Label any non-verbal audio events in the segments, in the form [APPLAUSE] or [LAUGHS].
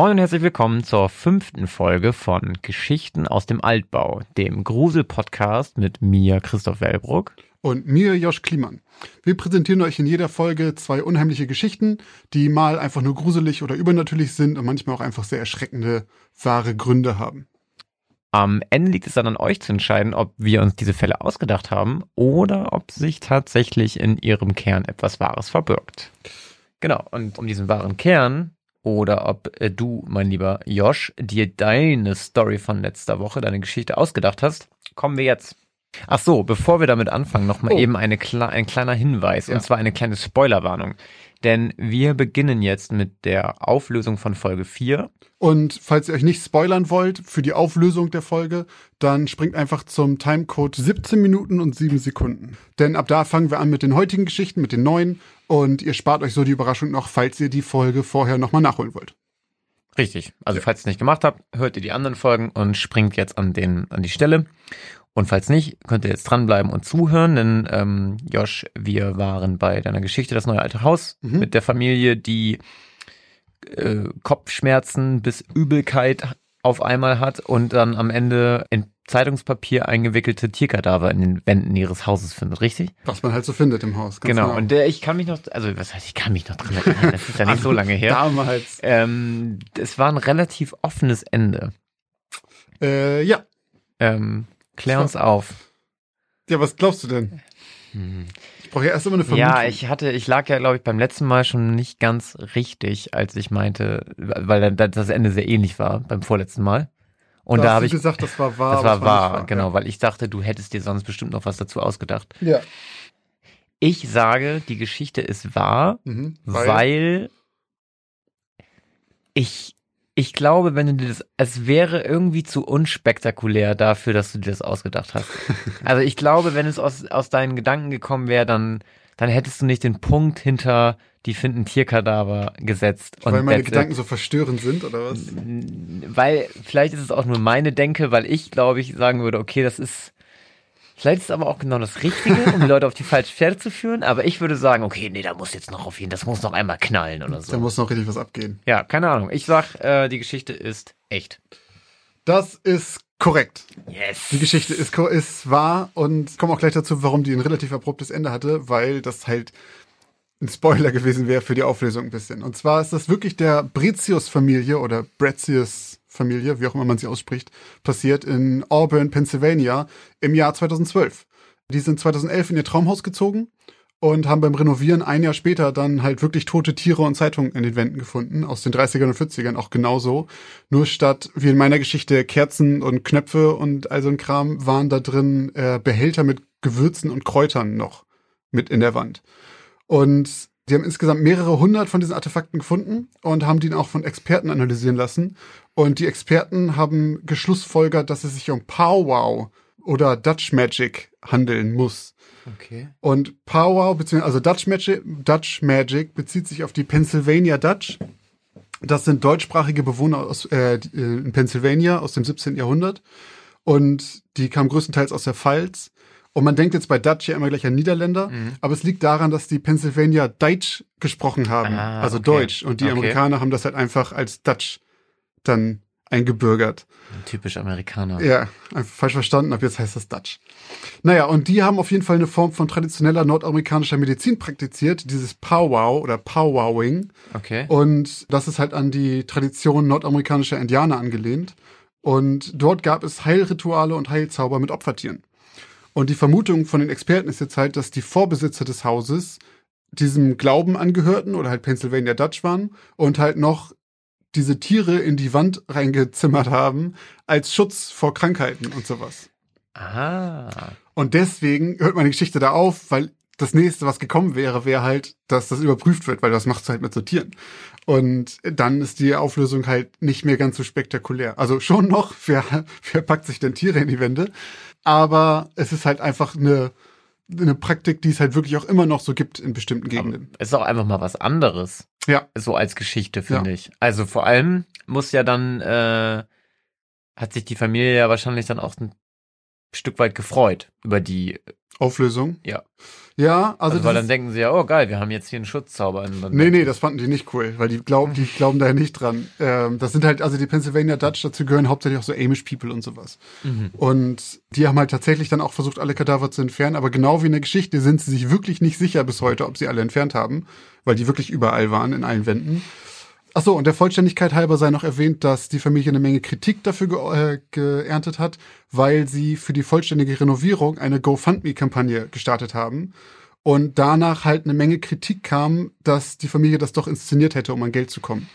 Moin und herzlich willkommen zur fünften Folge von Geschichten aus dem Altbau, dem Grusel-Podcast mit mir, Christoph Wellbruck. Und mir, Josch Kliemann. Wir präsentieren euch in jeder Folge zwei unheimliche Geschichten, die mal einfach nur gruselig oder übernatürlich sind und manchmal auch einfach sehr erschreckende, wahre Gründe haben. Am Ende liegt es dann an euch zu entscheiden, ob wir uns diese Fälle ausgedacht haben oder ob sich tatsächlich in ihrem Kern etwas Wahres verbirgt. Genau, und um diesen wahren Kern oder ob äh, du, mein lieber Josh, dir deine Story von letzter Woche, deine Geschichte ausgedacht hast, kommen wir jetzt. Ach so, bevor wir damit anfangen, nochmal Oh. eben eine, ein kleiner Hinweis, Ja. und zwar eine kleine Spoilerwarnung. Denn wir beginnen jetzt mit der Auflösung von Folge 4. Und falls ihr euch nicht spoilern wollt für die Auflösung der Folge, dann springt einfach zum Timecode 17 Minuten und 7 Sekunden. Denn ab da fangen wir an mit den heutigen Geschichten, mit den neuen. Und ihr spart euch so die Überraschung noch, falls ihr die Folge vorher nochmal nachholen wollt. Richtig. Also falls ihr es nicht gemacht habt, hört ihr die anderen Folgen und springt jetzt an, den, an die Stelle. Und falls nicht, könnt ihr jetzt dranbleiben und zuhören, denn ähm, Josh, wir waren bei deiner Geschichte Das neue alte Haus Mhm. mit der Familie, die äh, Kopfschmerzen bis Übelkeit auf einmal hat und dann am Ende in Zeitungspapier eingewickelte Tierkadaver in den Wänden ihres Hauses findet, richtig? Was man halt so findet im Haus. ganz genau. Und der, ich kann mich noch, also was heißt, ich kann mich noch dran erinnern, das ist ja nicht [LAUGHS] so lange her. Damals. Ähm, es war ein relativ offenes Ende. Äh, ja. Ähm, klär uns auf. Ja, was glaubst du denn? Ich brauche ja erst immer eine Vermutung. Ja, ich hatte, ich lag ja, glaube ich, beim letzten Mal schon nicht ganz richtig, als ich meinte, weil das Ende sehr ähnlich war beim vorletzten Mal. Und Da da habe ich, gesagt, das war wahr. das war es wahr, nicht genau, weil ich dachte, du hättest dir sonst bestimmt noch was dazu ausgedacht. Ja. ja. Ich sage, die Geschichte ist wahr, Mhm. weil, ich, ich glaube, wenn du dir das, es wäre irgendwie zu unspektakulär dafür, dass du dir das ausgedacht hast. [LAUGHS] Also ich glaube, wenn es aus, aus deinen Gedanken gekommen wäre, dann, dann hättest du nicht den Punkt hinter die finden Tierkadaver gesetzt. weil meine that's it. Gedanken so verstörend sind, oder was? Weil, vielleicht ist es auch nur meine Denke, weil ich, glaube ich, sagen würde, okay, das ist, vielleicht ist es aber auch genau das Richtige, um die Leute auf die falsche Pferde zu führen, aber ich würde sagen, okay, nee, da muss jetzt noch auf jeden, das muss noch einmal knallen oder Da so. muss noch richtig was abgehen. Ja, keine Ahnung. Ich sag, äh, die Geschichte ist echt. Das ist korrekt. Yes. Die Geschichte ist, ist wahr und komme auch gleich dazu, warum die ein relativ abruptes Ende hatte, weil das halt ein Spoiler gewesen wäre für die Auflösung ein bisschen. Und zwar ist das wirklich der Bretius-Familie oder Bretius-Familie, wie auch immer man sie ausspricht, passiert in Auburn, Pennsylvania im Jahr 2012. Die sind 2011 in ihr Traumhaus gezogen und haben beim Renovieren ein Jahr später dann halt wirklich tote Tiere und Zeitungen in den Wänden gefunden, aus den 30ern und 40ern auch genauso. Nur statt, wie in meiner Geschichte, Kerzen und Knöpfe und all so ein Kram, waren da drin äh, Behälter mit Gewürzen und Kräutern noch mit in der Wand. Und die haben insgesamt mehrere hundert von diesen Artefakten gefunden und haben die auch von Experten analysieren lassen. Und die Experten haben geschlussfolgert, dass es sich um Powwow oder Dutch Magic handeln muss. Okay. Und Powwow, beziehungsweise also Dutch Magic, Dutch Magic bezieht sich auf die Pennsylvania Dutch. Das sind deutschsprachige Bewohner aus, äh, äh, in Pennsylvania aus dem 17. Jahrhundert. Und die kamen größtenteils aus der Pfalz. Und man denkt jetzt bei Dutch ja immer gleich an Niederländer, Mhm. aber es liegt daran, dass die Pennsylvania Deutsch gesprochen haben, Ah, also okay. Deutsch. Und die Okay. Amerikaner haben das halt einfach als Dutch dann eingebürgert. Typisch Amerikaner. Ja, falsch verstanden, ab jetzt heißt das Dutch. Naja, und die haben auf jeden Fall eine Form von traditioneller nordamerikanischer Medizin praktiziert, dieses Powwow oder Powwowing. Okay. Und das ist halt an die Tradition nordamerikanischer Indianer angelehnt. Und dort gab es Heilrituale und Heilzauber mit Opfertieren. Und die Vermutung von den Experten ist jetzt halt, dass die Vorbesitzer des Hauses diesem Glauben angehörten oder halt Pennsylvania Dutch waren und halt noch diese Tiere in die Wand reingezimmert haben als Schutz vor Krankheiten und sowas. Ah. Und deswegen hört meine Geschichte da auf, weil das nächste, was gekommen wäre, wäre halt, dass das überprüft wird, weil das macht halt mit Sortieren. Und dann ist die Auflösung halt nicht mehr ganz so spektakulär. Also schon noch, [LAUGHS] wer, wer packt sich denn Tiere in die Wände? Aber es ist halt einfach eine, eine Praktik, die es halt wirklich auch immer noch so gibt in bestimmten Gegenden. Ist auch einfach mal was anderes. Ja. So als Geschichte, finde Ja. ich. Also vor allem muss ja dann, äh, hat sich die Familie ja wahrscheinlich dann auch ein Stück weit gefreut über die, Auflösung. Ja. Ja, also, Also, weil dann denken sie ja, oh geil, wir haben jetzt hier einen Schutzzauber. Nee, nee, das fanden die nicht cool, weil die glauben, die glauben da nicht dran. Ähm, das sind halt, also die Pennsylvania Dutch, dazu gehören hauptsächlich auch so Amish People und sowas. Und die haben halt tatsächlich dann auch versucht, alle Kadaver zu entfernen, aber genau wie in der Geschichte sind sie sich wirklich nicht sicher bis heute, ob sie alle entfernt haben, weil die wirklich überall waren, in allen Wänden. Ach so, und der Vollständigkeit halber sei noch erwähnt, dass die Familie eine Menge Kritik dafür ge äh, geerntet hat, weil sie für die vollständige Renovierung eine GoFundMe-Kampagne gestartet haben. Und danach halt eine Menge Kritik kam, dass die Familie das doch inszeniert hätte, um an Geld zu kommen.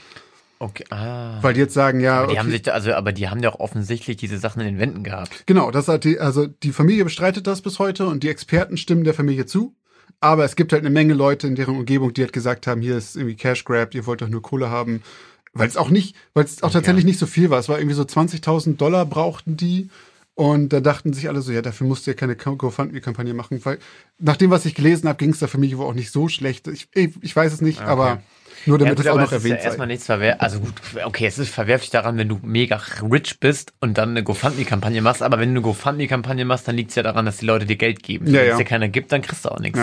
Okay, ah. Weil die jetzt sagen, ja, Aber die okay, haben sich da, also, aber die haben ja auch offensichtlich diese Sachen in den Wänden gehabt. genau, das hat die, also die Familie bestreitet das bis heute und die Experten stimmen der Familie zu. Aber es gibt halt eine Menge Leute in deren Umgebung, die halt gesagt haben, hier ist irgendwie Cash Grab, ihr wollt doch nur Kohle haben. Weil es auch nicht, weil es auch tatsächlich nicht so viel war. Es war irgendwie so 20.000 Dollar brauchten die. Und da dachten sich alle so, ja, dafür musst du ja keine GoFundMe-Kampagne machen. Weil nach dem, was ich gelesen habe, ging es der Familie wohl auch nicht so schlecht. Ich, ich, ich weiß es nicht, Okay. aber nur damit ja, gut, es auch noch es ist ja erwähnt erstmal nichts verwerflich. Also gut, okay, es ist verwerflich daran, wenn du mega rich bist und dann eine GoFundMe-Kampagne machst. Aber wenn du eine GoFundMe-Kampagne machst, dann liegt es ja daran, dass die Leute dir Geld geben. Ja, wenn es dir keiner gibt, dann kriegst du auch nichts.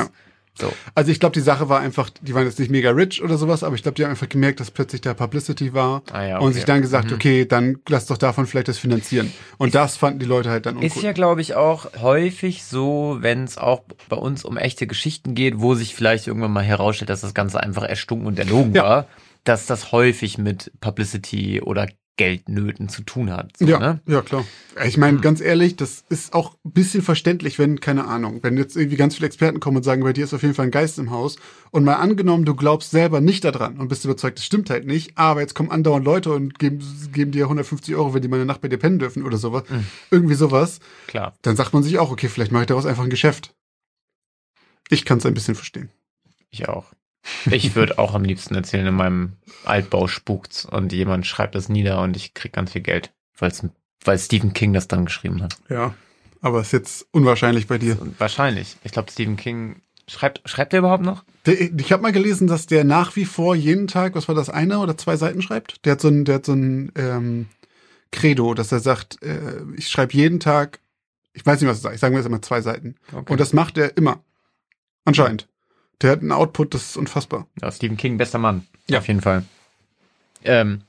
So. Also ich glaube, die Sache war einfach, die waren jetzt nicht mega rich oder sowas, aber ich glaube, die haben einfach gemerkt, dass plötzlich da Publicity war Ah ja, und okay. sich dann gesagt, okay, dann lass doch davon vielleicht das finanzieren. Und das fanden die Leute halt dann uncool. Ist ja, glaube ich, auch häufig so, wenn es auch bei uns um echte Geschichten geht, wo sich vielleicht irgendwann mal herausstellt, dass das Ganze einfach erstunken und erlogen Ja. war, dass das häufig mit Publicity oder Geldnöten zu tun hat. So, ja, ne? ja, klar. Ich meine, ganz ehrlich, das ist auch ein bisschen verständlich, wenn, keine Ahnung, wenn jetzt irgendwie ganz viele Experten kommen und sagen, bei dir ist auf jeden Fall ein Geist im Haus und mal angenommen, du glaubst selber nicht daran und bist überzeugt, das stimmt halt nicht, aber jetzt kommen andauernd Leute und geben, geben dir 150 Euro, wenn die mal eine Nacht bei dir pennen dürfen oder sowas, irgendwie sowas, Klar. dann sagt man sich auch, okay, vielleicht mache ich daraus einfach ein Geschäft. Ich kann es ein bisschen verstehen. Ich auch. Ich würde auch am liebsten erzählen, in meinem Altbau spukt's und jemand schreibt das nieder und ich krieg ganz viel Geld, weil's, weil Stephen King das dann geschrieben hat. Ja. Aber ist jetzt unwahrscheinlich bei dir. Wahrscheinlich. Ich glaube, Stephen King schreibt, schreibt er überhaupt noch? Der, ich habe mal gelesen, dass der nach wie vor jeden Tag, was war das, eine oder zwei Seiten schreibt? Der hat so ein, der hat so ein ähm, Credo, dass er sagt, äh, ich schreibe jeden Tag, ich weiß nicht, was er sagt, ich sage mir jetzt immer zwei Seiten. Okay. Und das macht er immer. Anscheinend. Der hat einen Output, das ist unfassbar. Ja, Stephen King, bester Mann. Ja. Auf jeden Fall. Ähm,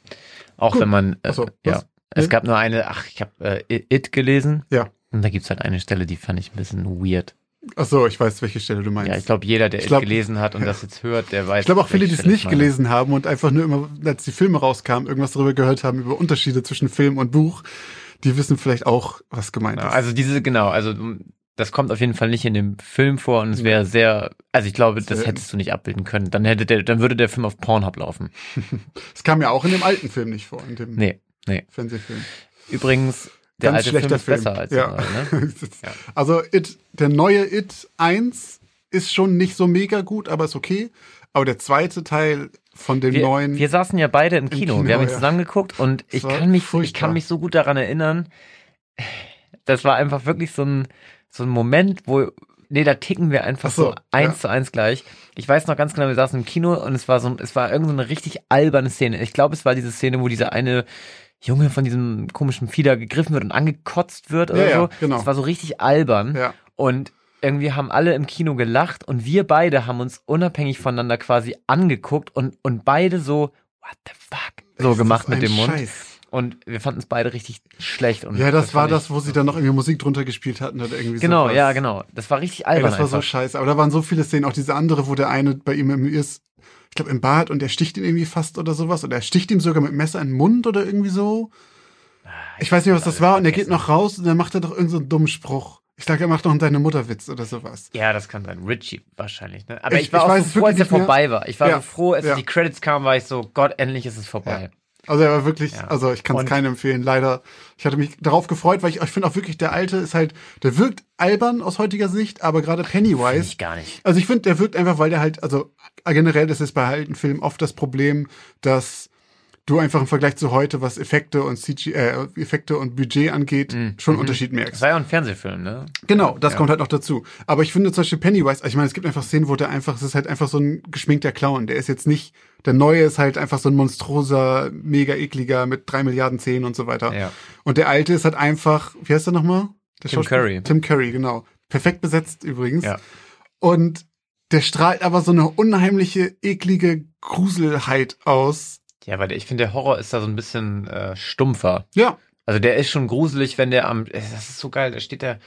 auch Gut. wenn man, äh, so, ja. was? Es Nee? gab nur eine, ach, ich habe äh, It gelesen. Ja. Und da gibt's halt eine Stelle, die fand ich ein bisschen weird. Ach so, ich weiß, welche Stelle du meinst. Ja, ich glaube, jeder, der glaub- gelesen hat und [LAUGHS] das jetzt hört, der weiß. Ich glaube auch viele, die es nicht gelesen haben und einfach nur immer, als die Filme rauskamen, irgendwas darüber gehört haben, über Unterschiede zwischen Film und Buch, die wissen vielleicht auch, was gemeint Genau, ist. also diese, genau, also das kommt auf jeden Fall nicht in dem Film vor und es wäre sehr, also ich glaube, das hättest du nicht abbilden können. Dann hätte der, dann würde der Film auf Pornhub laufen. [LAUGHS] Es kam ja auch in dem alten Film nicht vor, in dem Nee, nee. Fernsehfilm. Übrigens, der Ganz alte Film schlechter ist Film. besser als ja. der neue, ne? [LAUGHS] Also It, der neue It 1 ist schon nicht so mega gut, aber ist okay. Aber der zweite Teil von dem Wir, neuen. wir saßen ja beide im Kino. Kino, wir haben ihn ja. zusammengeguckt und ich kann mich, ich kann mich so gut daran erinnern. Das war einfach wirklich so ein, so ein Moment, wo, nee, da ticken wir einfach Ach so, so, eins ja. zu eins gleich. Ich weiß noch ganz genau, wir saßen im Kino und es war so, es war irgendeine so eine richtig alberne Szene. Ich glaube, es war diese Szene, wo dieser eine Junge von diesem komischen Fieder gegriffen wird und angekotzt wird oder Ja, ja, so. genau. Es war so richtig albern. ja. Und irgendwie haben alle im Kino gelacht und wir beide haben uns unabhängig voneinander quasi angeguckt und, und beide so, what the fuck, so Ist gemacht mit dem Mund. Scheiß. Und wir fanden es beide richtig schlecht. Und Ja, das, war das, wo sie dann noch irgendwie Musik drunter gespielt hatten oder irgendwie Genau, sowas. ja, genau. Das war richtig Ey, albern das war so einfach. scheiße. Aber da waren so viele Szenen, auch diese andere, wo der eine bei ihm im ist, ich glaube im Bad und er sticht ihn irgendwie fast oder sowas. Oder er sticht ihm sogar mit Messer in den Mund oder irgendwie so. Ich weiß nicht, was das war. Und er geht noch raus und dann macht er doch irgendeinen so einen dummen Spruch. Ich sag, er macht noch einen deine Mutterwitz oder sowas. ja, das kann sein. Richie wahrscheinlich. Ne? Aber Ich- ich, war ich auch so froh, als er vorbei war. Ich war Ja, so froh, als ja. die Credits kamen, war ich so, Gott, endlich ist es vorbei. Also er war wirklich, Ja. also ich kann es keinem empfehlen, leider. Ich hatte mich darauf gefreut, weil ich, ich finde auch wirklich, der Alte ist halt, der wirkt albern aus heutiger Sicht, aber gerade Pennywise, ich gar nicht. also ich finde, der wirkt einfach, weil der halt, also generell ist es bei alten Filmen oft das Problem, dass du einfach im Vergleich zu heute, was Effekte und CG, äh, Effekte und Budget angeht, schon einen Unterschied Das merkst. war ja ein Fernsehfilm, ne? Genau, das Ja. kommt halt noch dazu. Aber ich finde zum Beispiel Pennywise, also ich meine, es gibt einfach Szenen, wo der einfach, es ist halt einfach so ein geschminkter Clown. Der ist jetzt nicht, der neue ist halt einfach so ein monströser, mega ekliger mit drei Milliarden Zähnen und so weiter. Ja. Und der alte ist halt einfach, wie heißt der nochmal? Der Tim? Curry. Tim Curry, genau. Perfekt besetzt übrigens. Ja. Und der strahlt aber so eine unheimliche, eklige Gruselheit aus. Ja, weil ich finde, der Horror ist da so ein bisschen äh, stumpfer. Ja, Also der ist schon gruselig, wenn der am, das ist so geil, da steht der,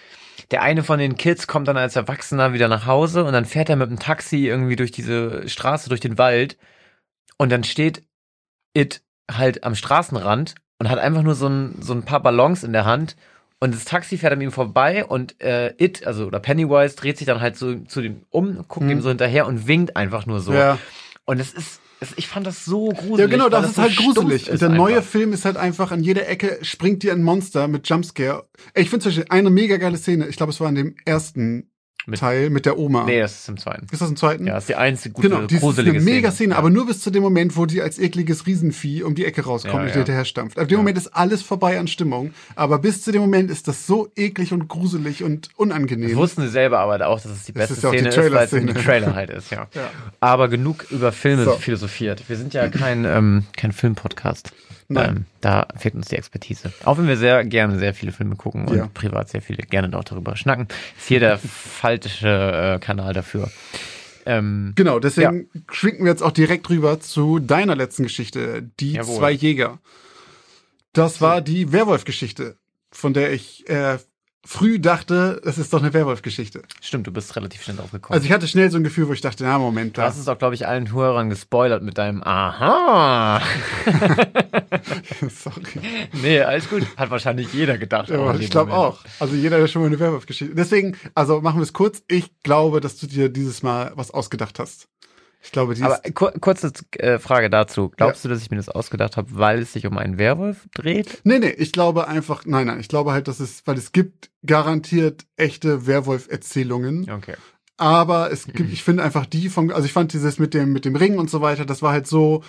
der eine von den Kids kommt dann als Erwachsener wieder nach Hause und dann fährt er mit dem Taxi irgendwie durch diese Straße, durch den Wald und dann steht It halt am Straßenrand und hat einfach nur so ein, so ein paar Ballons in der Hand und das Taxi fährt an ihm vorbei und äh, It, also oder Pennywise, dreht sich dann halt so zu dem um, guckt Mhm. ihm so hinterher und winkt einfach nur so. ja. Und es ist, ich fand das so gruselig. Ja, genau, das ist so halt gruselig. Ist der neue einfach. Film ist halt einfach an jeder Ecke springt dir ein Monster mit Jumpscare. Ich finde zum Beispiel eine mega geile Szene. Ich glaube, es war in dem ersten Mit- Teil mit der Oma. Nee, das ist im zweiten. Ist das im zweiten? Ja, das ist die einzige gute, Genau, die ist gruselige eine mega Szene, Ja. aber nur bis zu dem Moment, wo die als ekliges Riesenvieh um die Ecke rauskommt Ja, und ja. hinterher stampft. Ab dem Ja. Moment ist alles vorbei an Stimmung, aber bis zu dem Moment ist das so eklig und gruselig und Das unangenehm. wussten sie selber aber auch, dass es die Das beste ist auch die Szene ist, weil es in die Trailer-Szene. Trailer halt ist, ja. [LAUGHS] Ja. Aber genug über Filme So. philosophiert. Wir sind ja kein, ähm, kein Filmpodcast. Nein. Ähm, da fehlt uns die Expertise. Auch wenn wir sehr gerne sehr viele Filme gucken und Ja. privat sehr viele gerne auch darüber schnacken, ist hier der [LAUGHS] falsche äh, Kanal dafür. Ähm, Genau, deswegen schwinken wir jetzt auch direkt rüber zu deiner letzten Geschichte, die Jawohl. zwei Jäger. Das war die Werwolf-Geschichte, von der ich äh, früh dachte, es ist doch eine Werwolf-Geschichte. stimmt, du bist relativ schnell drauf gekommen. Also ich hatte schnell so ein Gefühl, wo ich dachte, na Moment, du da hast es auch, glaube ich, allen Hörern gespoilert mit deinem Aha. [LAUGHS] Sorry. Nee, alles gut. Hat wahrscheinlich jeder gedacht. Ja, ich glaube auch. Also jeder, der schon mal eine Werwolf-Geschichte. Deswegen, also machen wir es kurz. Ich glaube, dass du dir dieses Mal was ausgedacht hast. Ich glaube, die Aber kur kurze äh, Frage dazu. Glaubst du, dass ich mir das ausgedacht habe, weil es sich um einen Werwolf dreht? Nee, nee, ich glaube einfach, nein, nein, ich glaube halt, dass es, weil es gibt garantiert echte Werwolf-Erzählungen. Okay. Aber es [LAUGHS] gibt, ich finde einfach die vom, also ich fand dieses mit dem, mit dem Ring und so weiter, das war halt so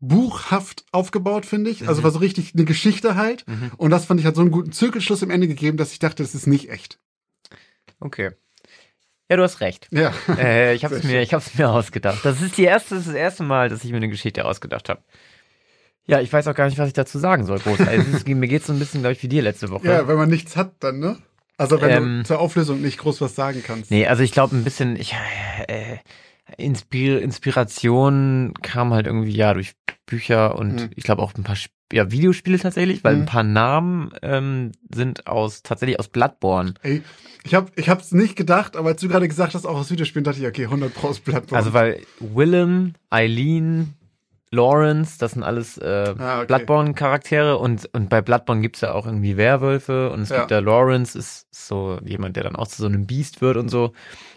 buchhaft aufgebaut, finde ich. Also Mhm. war so richtig eine Geschichte halt. Mhm. Und das fand ich hat so einen guten Zirkelschluss im Ende gegeben, dass ich dachte, das ist nicht echt. Okay. Ja, du hast recht. Ja. Äh, ich habe es mir, ich hab's mir ausgedacht. Das ist die erste, das, ist das erste Mal, dass ich mir eine Geschichte ausgedacht habe. Ja, ich weiß auch gar nicht, was ich dazu sagen soll. Groß. Also, es mir geht's so ein bisschen, glaube ich, wie dir letzte Woche. Ja, wenn man nichts hat, dann, ne? Also wenn Ähm, du zur Auflösung nicht groß was sagen kannst. Nee, also ich glaube ein bisschen, ich, äh, Inspir Inspiration kam halt irgendwie ja durch Bücher und Mhm. ich glaube auch ein paar Sp ja, Videospiele tatsächlich, weil Mhm. ein paar Namen ähm, sind aus tatsächlich aus Bloodborne. Ey, ich hab, ich hab's nicht gedacht, aber als du gerade gesagt hast, auch aus Videospielen, dachte ich, okay, 100 Pro aus Bloodborne. Also weil Willem, Eileen, Lawrence, das sind alles äh, Ah, okay. Bloodborne-Charaktere und, und bei Bloodborne gibt's ja auch irgendwie Werwölfe und es Ja. gibt da Lawrence, ist so jemand, der dann auch zu so einem Biest wird und so.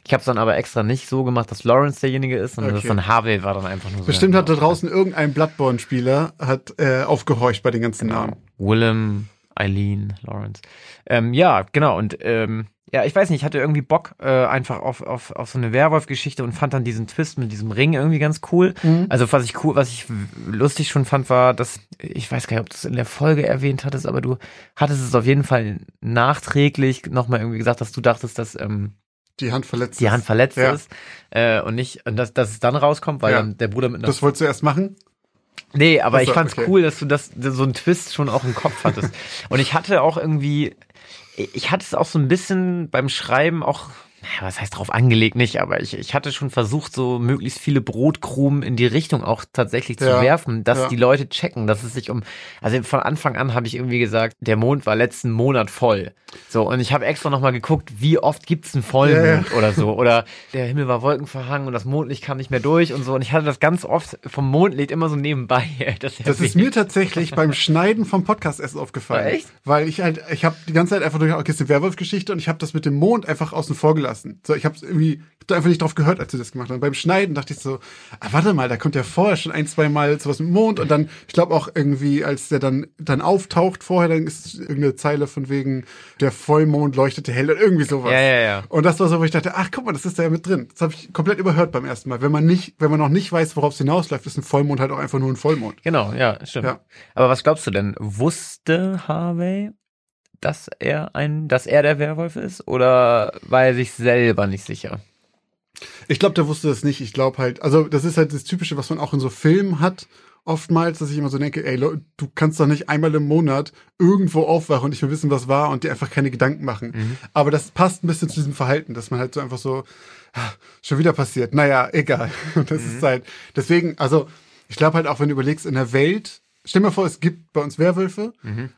Ich habe es dann aber extra nicht so gemacht, dass Lawrence derjenige ist, sondern Okay. dass dann Harvey war dann einfach nur so. Bestimmt hat da draußen irgendein Bloodborne-Spieler hat äh, aufgehorcht bei den ganzen Genau. Namen. Willem, Eileen, Lawrence. Ähm, ja, genau. Und ähm, ja, ich weiß nicht, ich hatte irgendwie Bock äh, einfach auf, auf, auf so eine Werwolf-Geschichte und fand dann diesen Twist mit diesem Ring irgendwie ganz cool. Mhm. Also was ich cool, was ich lustig schon fand, war, dass, ich weiß gar nicht, ob du es in der Folge erwähnt hattest, aber du hattest es auf jeden Fall nachträglich nochmal irgendwie gesagt, dass du dachtest, dass ähm, Die Hand verletzt. die ist. Hand verletzt Ja. ist äh, und nicht, und dass, dass es dann rauskommt, weil Ja. dann der Bruder mit einer Das wolltest du erst machen? Nee, aber Ach so, ich fand's okay. cool, dass du das so einen Twist schon auch im Kopf hattest. [LAUGHS] Und ich hatte auch irgendwie, ich hatte es auch so ein bisschen beim Schreiben auch, was heißt drauf angelegt nicht, aber ich, ich hatte schon versucht, so möglichst viele Brotkrumen in die Richtung auch tatsächlich zu Ja, werfen, dass ja. die Leute checken, dass es sich um, also von Anfang an habe ich irgendwie gesagt, der Mond war letzten Monat voll. So, und ich habe extra nochmal geguckt, wie oft gibt's einen Vollmond Ja, oder so. Oder der Himmel war wolkenverhangen und das Mondlicht kam nicht mehr durch und so. Und ich hatte das ganz oft vom Mondlicht immer so nebenbei. [LAUGHS] Das, Das ist mir tatsächlich beim Schneiden vom Podcast erst aufgefallen. Echt? Weil ich halt, ich habe die ganze Zeit einfach durch, okay, ist eine Werwolf-Geschichte und ich habe das mit dem Mond einfach außen vor gelassen. So, ich habe irgendwie, hab da einfach nicht drauf gehört, als du das gemacht hast. Und beim Schneiden dachte ich so, ah, warte mal, da kommt ja vorher schon ein, zwei Mal sowas mit dem Mond und dann, ich glaube auch irgendwie, als der dann, dann auftaucht vorher, dann ist irgendeine Zeile von wegen, der Vollmond leuchtete hell oder irgendwie sowas. Ja, ja, ja. Und das war so, wo ich dachte, ach guck mal, das ist da ja mit drin. Das habe ich komplett überhört beim ersten Mal. Wenn man nicht, wenn man noch nicht weiß, worauf es hinausläuft, ist ein Vollmond halt auch einfach nur ein Vollmond. Genau, ja, stimmt. Ja. Aber was glaubst du denn? Wusste Harvey, dass er ein, dass er der Werwolf ist? Oder war er sich selber nicht sicher? Ich glaube, der wusste das nicht. Ich glaube halt, also das ist halt das Typische, was man auch in so Filmen hat oftmals, dass ich immer so denke, ey, du kannst doch nicht einmal im Monat irgendwo aufwachen und nicht mehr wissen, was war und dir einfach keine Gedanken machen. Mhm. Aber das passt ein bisschen zu diesem Verhalten, dass man halt so einfach so, ah, schon wieder passiert. Naja, egal. [LAUGHS] Das Mhm. ist halt, deswegen, also, ich glaube halt auch, wenn du überlegst, in der Welt, stell dir mal vor, es gibt bei uns Werwölfe, Mhm.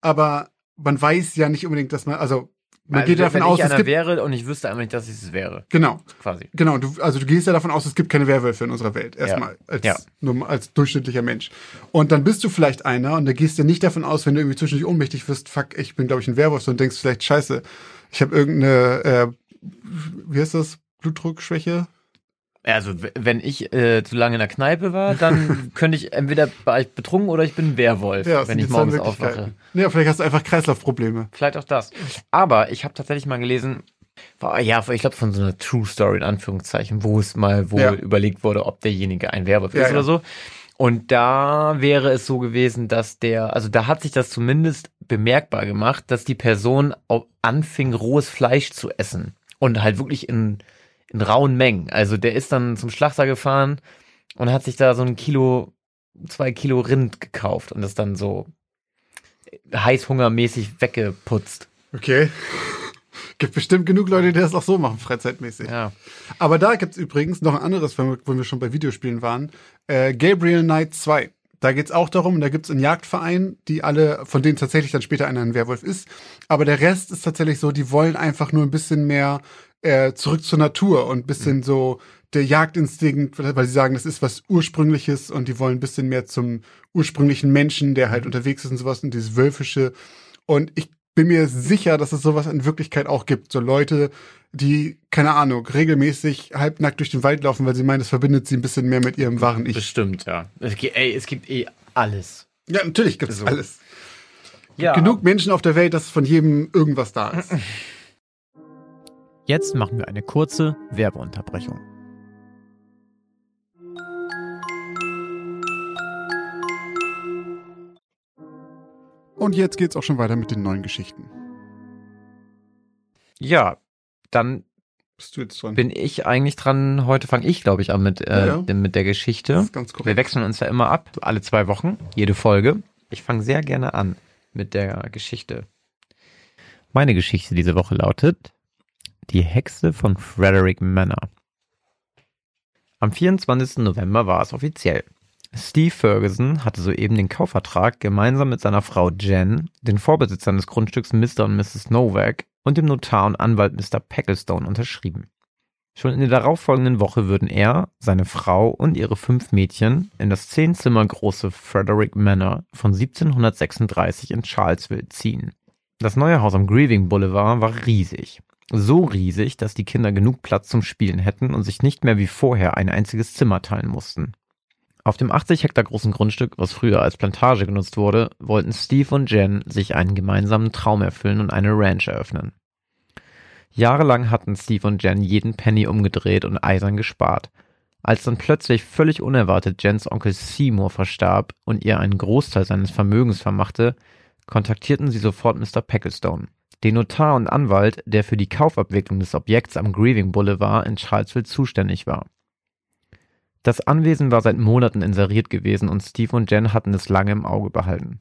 aber man weiß ja nicht unbedingt, dass man, also, man Also, geht davon aus, ich es gibt, wäre und ich wüsste einfach nicht, dass ich es wäre, genau, quasi. Genau, du, also du gehst ja davon aus, es gibt keine Werwölfe in unserer Welt, erstmal, als, Ja. nur als durchschnittlicher Mensch. Und dann bist du vielleicht einer und da gehst du nicht davon aus, wenn du irgendwie zwischendurch ohnmächtig wirst, fuck, ich bin, glaube ich, ein Werwolf, und denkst vielleicht, scheiße, ich habe irgendeine, äh, wie heißt das, Blutdruckschwäche? Also, wenn ich äh, zu lange in der Kneipe war, dann [LAUGHS] könnte ich entweder war ich betrunken oder ich bin ein Werwolf, das wenn ich morgens aufwache. Ja, vielleicht hast du einfach Kreislaufprobleme. Vielleicht auch das. Aber ich habe tatsächlich mal gelesen, ja, ich glaube von so einer True Story in Anführungszeichen, wo es mal wohl Ja. überlegt wurde, ob derjenige ein Werwolf Ja, ist ja. oder so. Und da wäre es so gewesen, dass der, also da hat sich das zumindest bemerkbar gemacht, dass die Person anfing, rohes Fleisch zu essen. Und halt wirklich in, in rauen Mengen. Also der ist dann zum Schlachter gefahren und hat sich da so ein Kilo, zwei Kilo Rind gekauft und das dann so heißhungermäßig weggeputzt. Okay. [LAUGHS] Gibt bestimmt genug Leute, die das auch so machen, freizeitmäßig. Ja. Aber da gibt's übrigens noch ein anderes, wenn wir, wo wir schon bei Videospielen waren. Äh, Gabriel Knight 2. Da geht's auch darum, da gibt's einen Jagdverein, die alle, von denen tatsächlich dann später einer ein Werwolf ist. Aber der Rest ist tatsächlich so, die wollen einfach nur ein bisschen mehr äh, zurück zur Natur und ein bisschen so der Jagdinstinkt, weil sie sagen, das ist was Ursprüngliches und die wollen ein bisschen mehr zum ursprünglichen Menschen, der halt unterwegs ist und sowas und dieses Wölfische. Und ich bin mir sicher, dass es sowas in Wirklichkeit auch gibt. So Leute, die, keine Ahnung, regelmäßig halbnackt durch den Wald laufen, weil sie meinen, das verbindet sie ein bisschen mehr mit ihrem wahren Ich. Bestimmt, ja. Es gibt, ey, es gibt eh alles. Ja, natürlich gibt's So. alles. Ja. Genug Menschen auf der Welt, dass von jedem irgendwas da ist. [LAUGHS] Jetzt machen wir eine kurze Werbeunterbrechung. Und jetzt geht's auch schon weiter mit den neuen Geschichten. Ja, dann Bist du jetzt dran? bin ich eigentlich dran. Heute fange ich, glaube ich, an mit, äh, Ja, ja. mit der Geschichte. das ist ganz Wir korrekt. wechseln uns ja immer ab, alle zwei Wochen, jede Folge. Ich fange sehr gerne an mit der Geschichte. Meine Geschichte diese Woche lautet Die Hexe von Frederick Manor. Am 24. November war es offiziell. Steve Ferguson hatte soeben den Kaufvertrag gemeinsam mit seiner Frau Jen, den Vorbesitzern des Grundstücks Mr. und Mrs. Novak und dem Notar und Anwalt Mr. Pecklestone unterschrieben. Schon in der darauffolgenden Woche würden er, seine Frau und ihre fünf Mädchen in das zehn Zimmer große Frederick Manor von 1736 in Charlesville ziehen. Das neue Haus am Grieving Boulevard war riesig. So riesig, dass die Kinder genug Platz zum Spielen hätten und sich nicht mehr wie vorher ein einziges Zimmer teilen mussten. Auf dem 80 Hektar großen Grundstück, was früher als Plantage genutzt wurde, wollten Steve und Jen sich einen gemeinsamen Traum erfüllen und eine Ranch eröffnen. Jahrelang hatten Steve und Jen jeden Penny umgedreht und eisern gespart. Als dann plötzlich völlig unerwartet Jens Onkel Seymour verstarb und ihr einen Großteil seines Vermögens vermachte, kontaktierten sie sofort Mr. Pecklestone, den Notar und Anwalt, der für die Kaufabwicklung des Objekts am Grieving Boulevard in Charlesville zuständig war. Das Anwesen war seit Monaten inseriert gewesen und Steve und Jen hatten es lange im Auge behalten.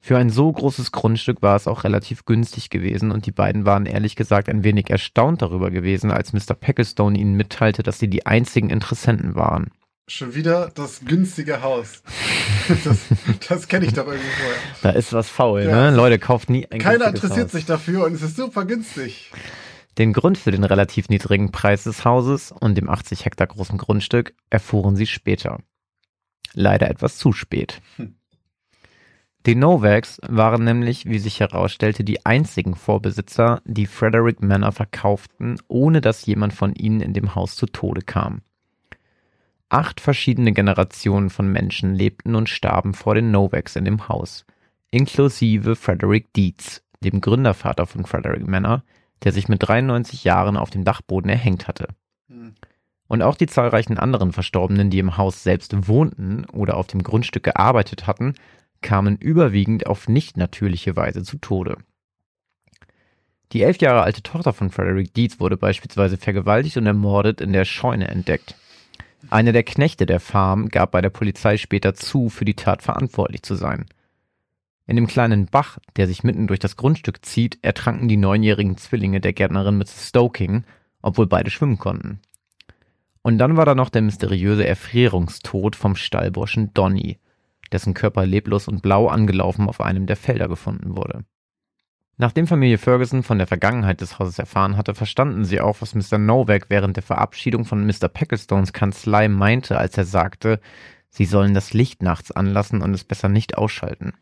Für ein so großes Grundstück war es auch relativ günstig gewesen und die beiden waren ehrlich gesagt ein wenig erstaunt darüber gewesen, als Mr. Pecklestone ihnen mitteilte, dass sie die einzigen Interessenten waren. Schon wieder das günstige Haus. [LAUGHS] Das, das kenne ich doch irgendwie vorher. Da ist was faul, Ja. ne? Leute, kauft nie ein Keiner interessiert Haus. sich dafür und es ist super günstig. Den Grund für den relativ niedrigen Preis des Hauses und dem 80 Hektar großen Grundstück erfuhren sie später. Leider etwas zu spät. Hm. Die Novaks waren nämlich, wie sich herausstellte, die einzigen Vorbesitzer, die Frederick Manor verkauften, ohne dass jemand von ihnen in dem Haus zu Tode kam. Acht verschiedene Generationen von Menschen lebten und starben vor den Novaks in dem Haus, inklusive Frederick Dietz, dem Gründervater von Frederick Manor, der sich mit 93 Jahren auf dem Dachboden erhängt hatte. Hm. Und auch die zahlreichen anderen Verstorbenen, die im Haus selbst wohnten oder auf dem Grundstück gearbeitet hatten, kamen überwiegend auf nicht natürliche Weise zu Tode. Die elf Jahre alte Tochter von Frederick Dietz wurde beispielsweise vergewaltigt und ermordet in der Scheune entdeckt. Einer der Knechte der Farm gab bei der Polizei später zu, für die Tat verantwortlich zu sein. In dem kleinen Bach, der sich mitten durch das Grundstück zieht, ertranken die neunjährigen Zwillinge der Gärtnerin Mrs. Stoking, obwohl beide schwimmen konnten. Und dann war da noch der mysteriöse Erfrierungstod vom Stallburschen Donny, dessen Körper leblos und blau angelaufen auf einem der Felder gefunden wurde. Nachdem Familie Ferguson von der Vergangenheit des Hauses erfahren hatte, verstanden sie auch, was Mr. Novak während der Verabschiedung von Mr. Packlestones Kanzlei meinte, als er sagte, sie sollen das Licht nachts anlassen und es besser nicht ausschalten.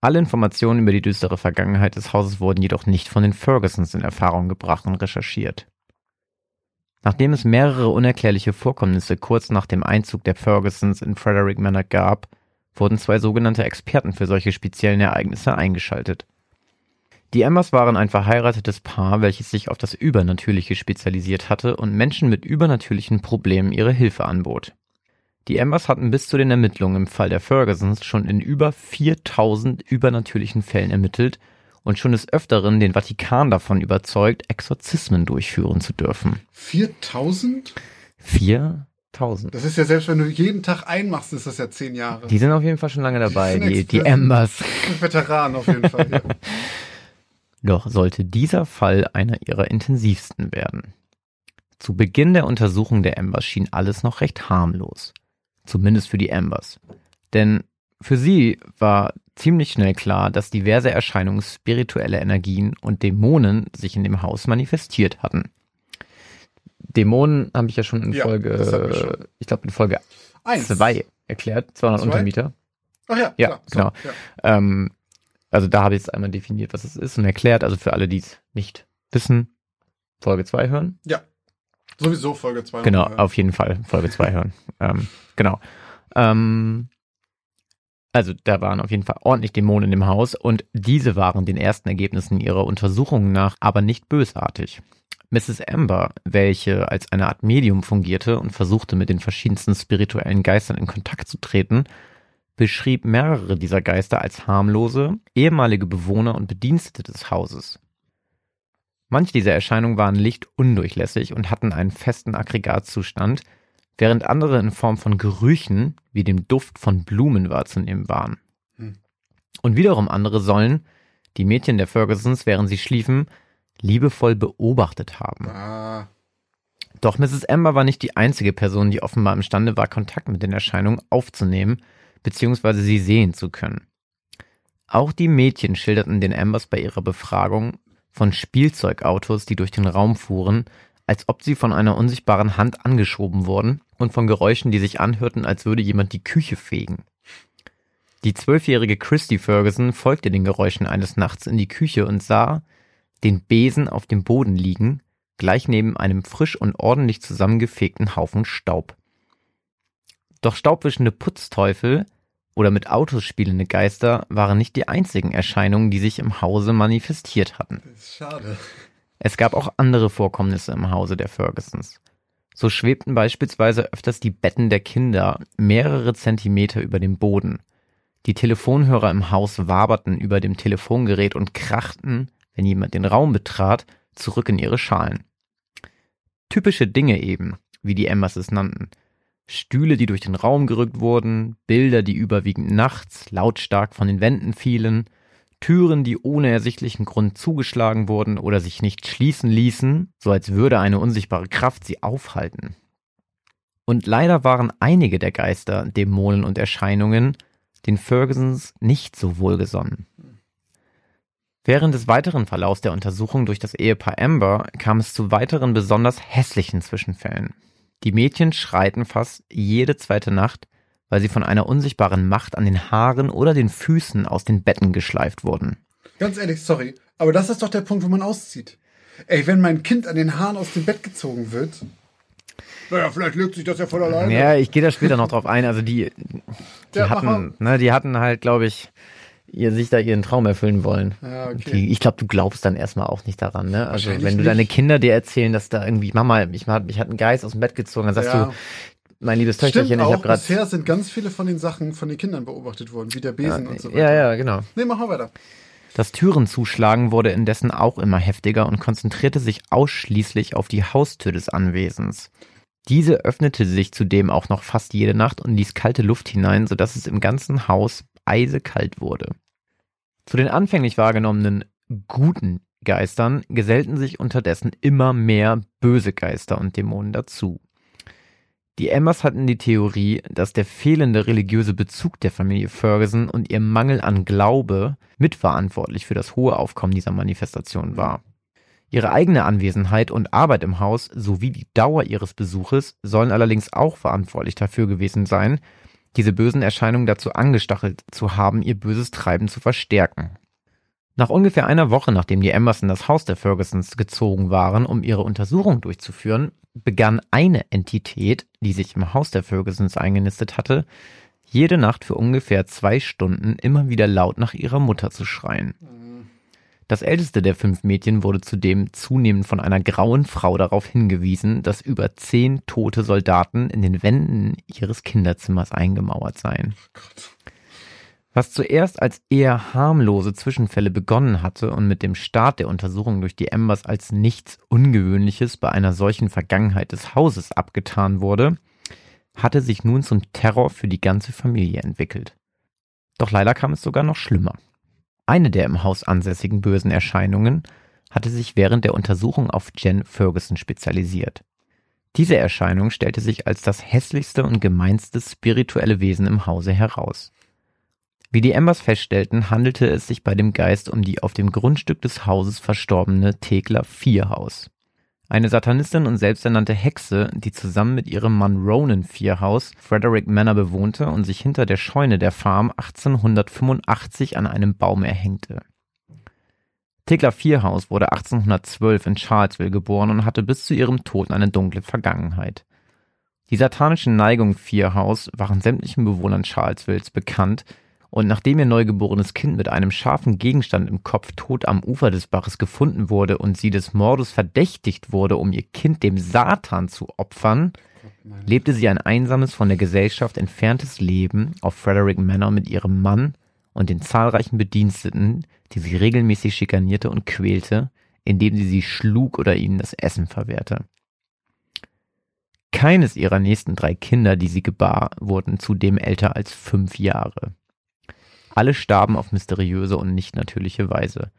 Alle Informationen über die düstere Vergangenheit des Hauses wurden jedoch nicht von den Fergusons in Erfahrung gebracht und recherchiert. Nachdem es mehrere unerklärliche Vorkommnisse kurz nach dem Einzug der Fergusons in Frederick Manor gab, wurden zwei sogenannte Experten für solche speziellen Ereignisse eingeschaltet. Die Emmers waren ein verheiratetes Paar, welches sich auf das Übernatürliche spezialisiert hatte und Menschen mit übernatürlichen Problemen ihre Hilfe anbot. Die Emmers hatten bis zu den Ermittlungen im Fall der Fergusons schon in über 4000 übernatürlichen Fällen ermittelt und schon des Öfteren den Vatikan davon überzeugt, Exorzismen durchführen zu dürfen. 4000? 4000. Das ist ja selbst, wenn du jeden Tag einmachst, ist das ja zehn Jahre. Die sind auf jeden Fall schon lange dabei, Die die, die. Embers. Veteran auf jeden Fall. Ja. [LAUGHS] Doch sollte dieser Fall einer ihrer intensivsten werden. Zu Beginn der Untersuchung der Embers schien alles noch recht harmlos. Zumindest für die Embers. Denn für sie war ziemlich schnell klar, dass diverse Erscheinungen spirituelle Energien und Dämonen sich in dem Haus manifestiert hatten. Dämonen habe ich ja schon in Ja, Folge, schon. ich glaube in Folge Eins. 2 erklärt, 200 Zwei? Untermieter. Ach ja, Ja, klar. genau. Ja. Ähm, also da habe ich jetzt einmal definiert, was es ist und erklärt. Also für alle, die es nicht wissen, Folge 2 hören. Sowieso Folge 2. Genau, auf jeden Fall Folge 2 hören. [LAUGHS] Ähm, genau. Ähm, also da waren auf jeden Fall ordentlich Dämonen im Haus und diese waren den ersten Ergebnissen ihrer Untersuchungen nach aber nicht bösartig. Mrs. Amber, welche als eine Art Medium fungierte und versuchte mit den verschiedensten spirituellen Geistern in Kontakt zu treten, beschrieb mehrere dieser Geister als harmlose, ehemalige Bewohner und Bedienstete des Hauses. Manche dieser Erscheinungen waren lichtundurchlässig und hatten einen festen Aggregatzustand, während andere in Form von Gerüchen wie dem Duft von Blumen wahrzunehmen waren. Hm. Und wiederum andere sollen, die Mädchen der Fergusons, während sie schliefen, liebevoll beobachtet haben. Ah, Doch Mrs. Amber war nicht die einzige Person, die offenbar imstande war, Kontakt mit den Erscheinungen aufzunehmen, beziehungsweise sie sehen zu können. Auch die Mädchen schilderten den Ambers bei ihrer Befragung von Spielzeugautos, die durch den Raum fuhren, als ob sie von einer unsichtbaren Hand angeschoben wurden und von Geräuschen, die sich anhörten, als würde jemand die Küche fegen. Die zwölfjährige Christy Ferguson folgte den Geräuschen eines Nachts in die Küche und sah den Besen auf dem Boden liegen, gleich neben einem frisch und ordentlich zusammengefegten Haufen Staub. Doch staubwischende Putzteufel oder mit Autos spielende Geister waren nicht die einzigen Erscheinungen, die sich im Hause manifestiert hatten. schade. Es gab auch andere Vorkommnisse im Hause der Fergusons. So schwebten beispielsweise öfters die Betten der Kinder mehrere Zentimeter über dem Boden. Die Telefonhörer im Haus waberten über dem Telefongerät und krachten, wenn jemand den Raum betrat, zurück in ihre Schalen. Typische Dinge eben, wie die Embers es nannten. Stühle, die durch den Raum gerückt wurden, Bilder, die überwiegend nachts lautstark von den Wänden fielen, Türen, die ohne ersichtlichen Grund zugeschlagen wurden oder sich nicht schließen ließen, so als würde eine unsichtbare Kraft sie aufhalten. Und leider waren einige der Geister, Dämonen und Erscheinungen den Fergusons nicht so wohlgesonnen. Während des weiteren Verlaufs der Untersuchung durch das Ehepaar Amber kam es zu weiteren besonders hässlichen Zwischenfällen. Die Mädchen schreiten fast jede zweite Nacht, weil sie von einer unsichtbaren Macht an den Haaren oder den Füßen aus den Betten geschleift wurden. Ganz ehrlich, sorry. Aber das ist doch der Punkt, wo man auszieht. Ey, wenn mein Kind an den Haaren aus dem Bett gezogen wird. Naja, vielleicht legt sich das ja voll alleine. Ja, ich gehe da später noch drauf ein. Also die, die Ja, hatten, ne, die hatten halt, glaube ich, ihr sich da ihren Traum erfüllen wollen. Ja, okay. Die, ich glaube, du glaubst dann erstmal auch nicht daran, ne? Also wenn du nicht. deine Kinder dir erzählen, dass da irgendwie, Mama, ich, hat- mich hat ein Geist aus dem Bett gezogen, dann sagst Ja. du, mein liebes Töchterchen, Stimmt ich habe gerade. bisher sind ganz viele von den Sachen von den Kindern beobachtet worden, wie der Besen und so weiter. Ja, ja, genau. Nee, machen wir weiter. Das Türenzuschlagen wurde indessen auch immer heftiger und konzentrierte sich ausschließlich auf die Haustür des Anwesens. Diese öffnete sich zudem auch noch fast jede Nacht und ließ kalte Luft hinein, sodass es im ganzen Haus eisekalt wurde. Zu den anfänglich wahrgenommenen guten Geistern gesellten sich unterdessen immer mehr böse Geister und Dämonen dazu. Die Emmers hatten die Theorie, dass der fehlende religiöse Bezug der Familie Ferguson und ihr Mangel an Glaube mitverantwortlich für das hohe Aufkommen dieser Manifestation war. Ihre eigene Anwesenheit und Arbeit im Haus sowie die Dauer ihres Besuches sollen allerdings auch verantwortlich dafür gewesen sein, diese bösen Erscheinungen dazu angestachelt zu haben, ihr böses Treiben zu verstärken. Nach ungefähr einer Woche, nachdem die Embers in das Haus der Fergusons gezogen waren, um ihre Untersuchung durchzuführen, begann eine Entität, die sich im Haus der Fergusons eingenistet hatte, jede Nacht für ungefähr zwei Stunden immer wieder laut nach ihrer Mutter zu schreien. Das älteste der fünf Mädchen wurde zudem zunehmend von einer grauen Frau darauf hingewiesen, dass über zehn tote Soldaten in den Wänden ihres Kinderzimmers eingemauert seien. Was zuerst als eher harmlose Zwischenfälle begonnen hatte und mit dem Start der Untersuchung durch die Embers als nichts Ungewöhnliches bei einer solchen Vergangenheit des Hauses abgetan wurde, hatte sich nun zum Terror für die ganze Familie entwickelt. Doch leider kam es sogar noch schlimmer. Eine der im Haus ansässigen bösen Erscheinungen hatte sich während der Untersuchung auf Jen Ferguson spezialisiert. Diese Erscheinung stellte sich als das hässlichste und gemeinste spirituelle Wesen im Hause heraus. Wie die Embers feststellten, handelte es sich bei dem Geist um die auf dem Grundstück des Hauses verstorbene Thekla Vierhaus. Eine Satanistin und selbsternannte Hexe, die zusammen mit ihrem Mann Ronan Vierhaus Frederick Manor bewohnte und sich hinter der Scheune der Farm 1885 an einem Baum erhängte. Thekla Vierhaus wurde 1812 in Charlesville geboren und hatte bis zu ihrem Tod eine dunkle Vergangenheit. Die satanischen Neigungen Vierhaus waren sämtlichen Bewohnern Charlesvilles bekannt und nachdem ihr neugeborenes Kind mit einem scharfen Gegenstand im Kopf tot am Ufer des Baches gefunden wurde und sie des Mordes verdächtigt wurde, um ihr Kind dem Satan zu opfern, lebte sie ein einsames, von der Gesellschaft entferntes Leben auf Frederick Manor mit ihrem Mann und den zahlreichen Bediensteten, die sie regelmäßig schikanierte und quälte, indem sie sie schlug oder ihnen das Essen verwehrte. Keines ihrer nächsten drei Kinder, die sie gebar, wurden zudem älter als fünf Jahre. Alle starben auf mysteriöse und nicht natürliche Weise.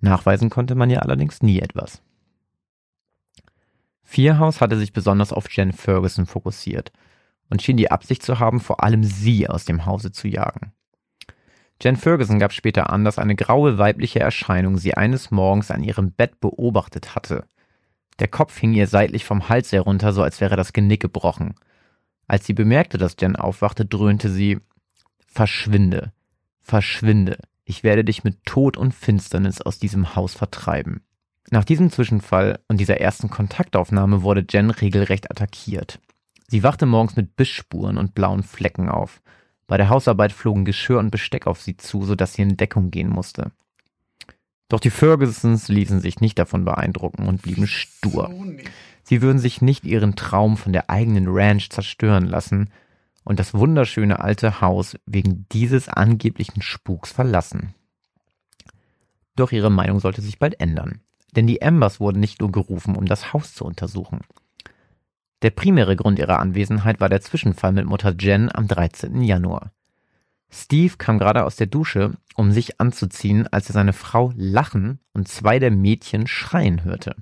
Nachweisen konnte man ja allerdings nie etwas. Vierhaus hatte sich besonders auf Jen Ferguson fokussiert und schien die Absicht zu haben, vor allem sie aus dem Hause zu jagen. Jen Ferguson gab später an, dass eine graue weibliche Erscheinung sie eines Morgens an ihrem Bett beobachtet hatte. Der Kopf hing ihr seitlich vom Hals herunter, so als wäre das Genick gebrochen. Als sie bemerkte, dass Jen aufwachte, dröhnte sie Verschwinde. Verschwinde, ich werde dich mit Tod und Finsternis aus diesem Haus vertreiben. Nach diesem Zwischenfall und dieser ersten Kontaktaufnahme wurde Jen regelrecht attackiert. Sie wachte morgens mit Bissspuren und blauen Flecken auf. Bei der Hausarbeit flogen Geschirr und Besteck auf sie zu, sodass sie in Deckung gehen musste. Doch die Fergusons ließen sich nicht davon beeindrucken und blieben stur. Sie würden sich nicht ihren Traum von der eigenen Ranch zerstören lassen und das wunderschöne alte Haus wegen dieses angeblichen Spuks verlassen. Doch ihre Meinung sollte sich bald ändern, denn die Embers wurden nicht nur gerufen, um das Haus zu untersuchen. Der primäre Grund ihrer Anwesenheit war der Zwischenfall mit Mutter Jen am 13. Januar. Steve kam gerade aus der Dusche, um sich anzuziehen, als er seine Frau lachen und zwei der Mädchen schreien hörte.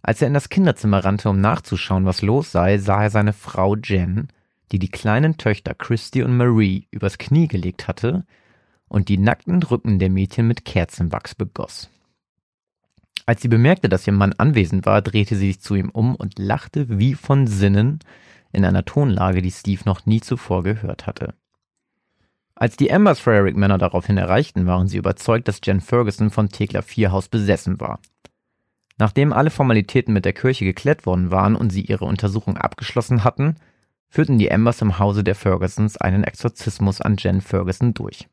Als er in das Kinderzimmer rannte, um nachzuschauen, was los sei, sah er seine Frau Jen, die die kleinen Töchter Christy und Marie übers Knie gelegt hatte und die nackten Rücken der Mädchen mit Kerzenwachs begoss. Als sie bemerkte, dass ihr Mann anwesend war, drehte sie sich zu ihm um und lachte wie von Sinnen in einer Tonlage, die Steve noch nie zuvor gehört hatte. Als die Embers Frederick Männer daraufhin erreichten, waren sie überzeugt, dass Jen Ferguson von Thekla Vierhaus besessen war. Nachdem alle Formalitäten mit der Kirche geklärt worden waren und sie ihre Untersuchung abgeschlossen hatten, führten die Embers im Hause der Fergusons einen Exorzismus an Jen Ferguson durch.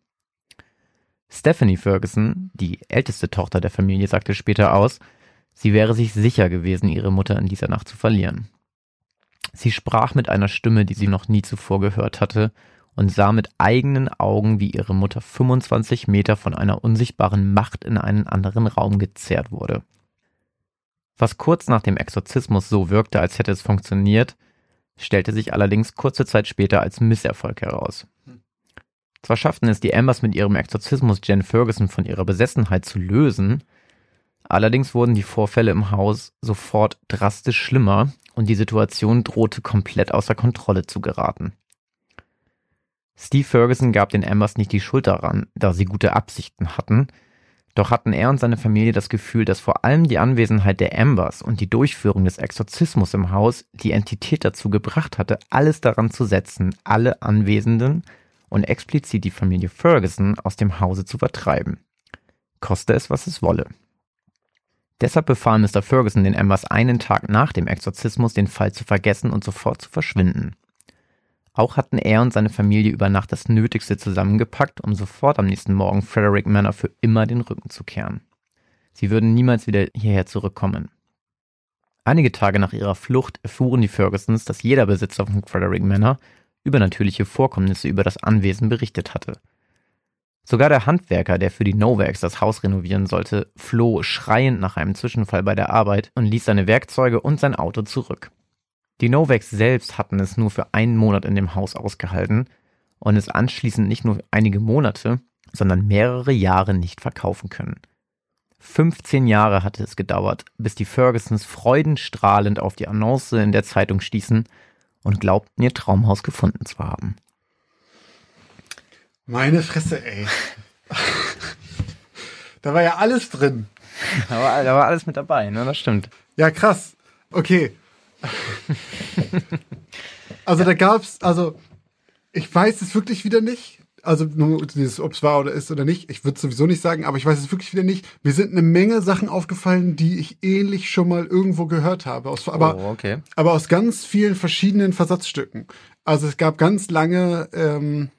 Stephanie Ferguson, die älteste Tochter der Familie, sagte später aus, sie wäre sich sicher gewesen, ihre Mutter in dieser Nacht zu verlieren. Sie sprach mit einer Stimme, die sie noch nie zuvor gehört hatte, und sah mit eigenen Augen, wie ihre Mutter 25 Meter von einer unsichtbaren Macht in einen anderen Raum gezerrt wurde. Was kurz nach dem Exorzismus so wirkte, als hätte es funktioniert, stellte sich allerdings kurze Zeit später als Misserfolg heraus. Zwar schafften es die Ambers mit ihrem Exorzismus Jen Ferguson von ihrer Besessenheit zu lösen, allerdings wurden die Vorfälle im Haus sofort drastisch schlimmer und die Situation drohte komplett außer Kontrolle zu geraten. Steve Ferguson gab den Ambers nicht die Schuld daran, da sie gute Absichten hatten, doch hatten er und seine Familie das Gefühl, dass vor allem die Anwesenheit der Ambers und die Durchführung des Exorzismus im Haus die Entität dazu gebracht hatte, alles daran zu setzen, alle Anwesenden und explizit die Familie Ferguson aus dem Hause zu vertreiben. Koste es, was es wolle. Deshalb befahl Mr. Ferguson den Ambers einen Tag nach dem Exorzismus den Fall zu vergessen und sofort zu verschwinden. Auch hatten er und seine Familie über Nacht das Nötigste zusammengepackt, um sofort am nächsten Morgen Frederick Manor für immer den Rücken zu kehren. Sie würden niemals wieder hierher zurückkommen. Einige Tage nach ihrer Flucht erfuhren die Fergusons, dass jeder Besitzer von Frederick Manor übernatürliche Vorkommnisse über das Anwesen berichtet hatte. Sogar der Handwerker, der für die Novaks das Haus renovieren sollte, floh schreiend nach einem Zwischenfall bei der Arbeit und ließ seine Werkzeuge und sein Auto zurück. Die Novaks selbst hatten es nur für einen Monat in dem Haus ausgehalten und es anschließend nicht nur einige Monate, sondern mehrere Jahre nicht verkaufen können. 15 Jahre hatte es gedauert, bis die Fergusons freudenstrahlend auf die Annonce in der Zeitung stießen und glaubten, ihr Traumhaus gefunden zu haben. Meine Fresse, ey. da war ja alles drin. Da war, da war alles mit dabei, ne? Das stimmt. Ja, krass. Okay. [LAUGHS] also da gab's, also ich weiß es wirklich wieder nicht. Also nur ob es war oder ist oder nicht. Ich würde sowieso nicht sagen, aber ich weiß es wirklich wieder nicht. Mir sind eine Menge Sachen aufgefallen, die ich ähnlich schon mal irgendwo gehört habe. Aus, aber, oh, okay. aber aus ganz vielen verschiedenen Versatzstücken. Also es gab ganz lange ähm,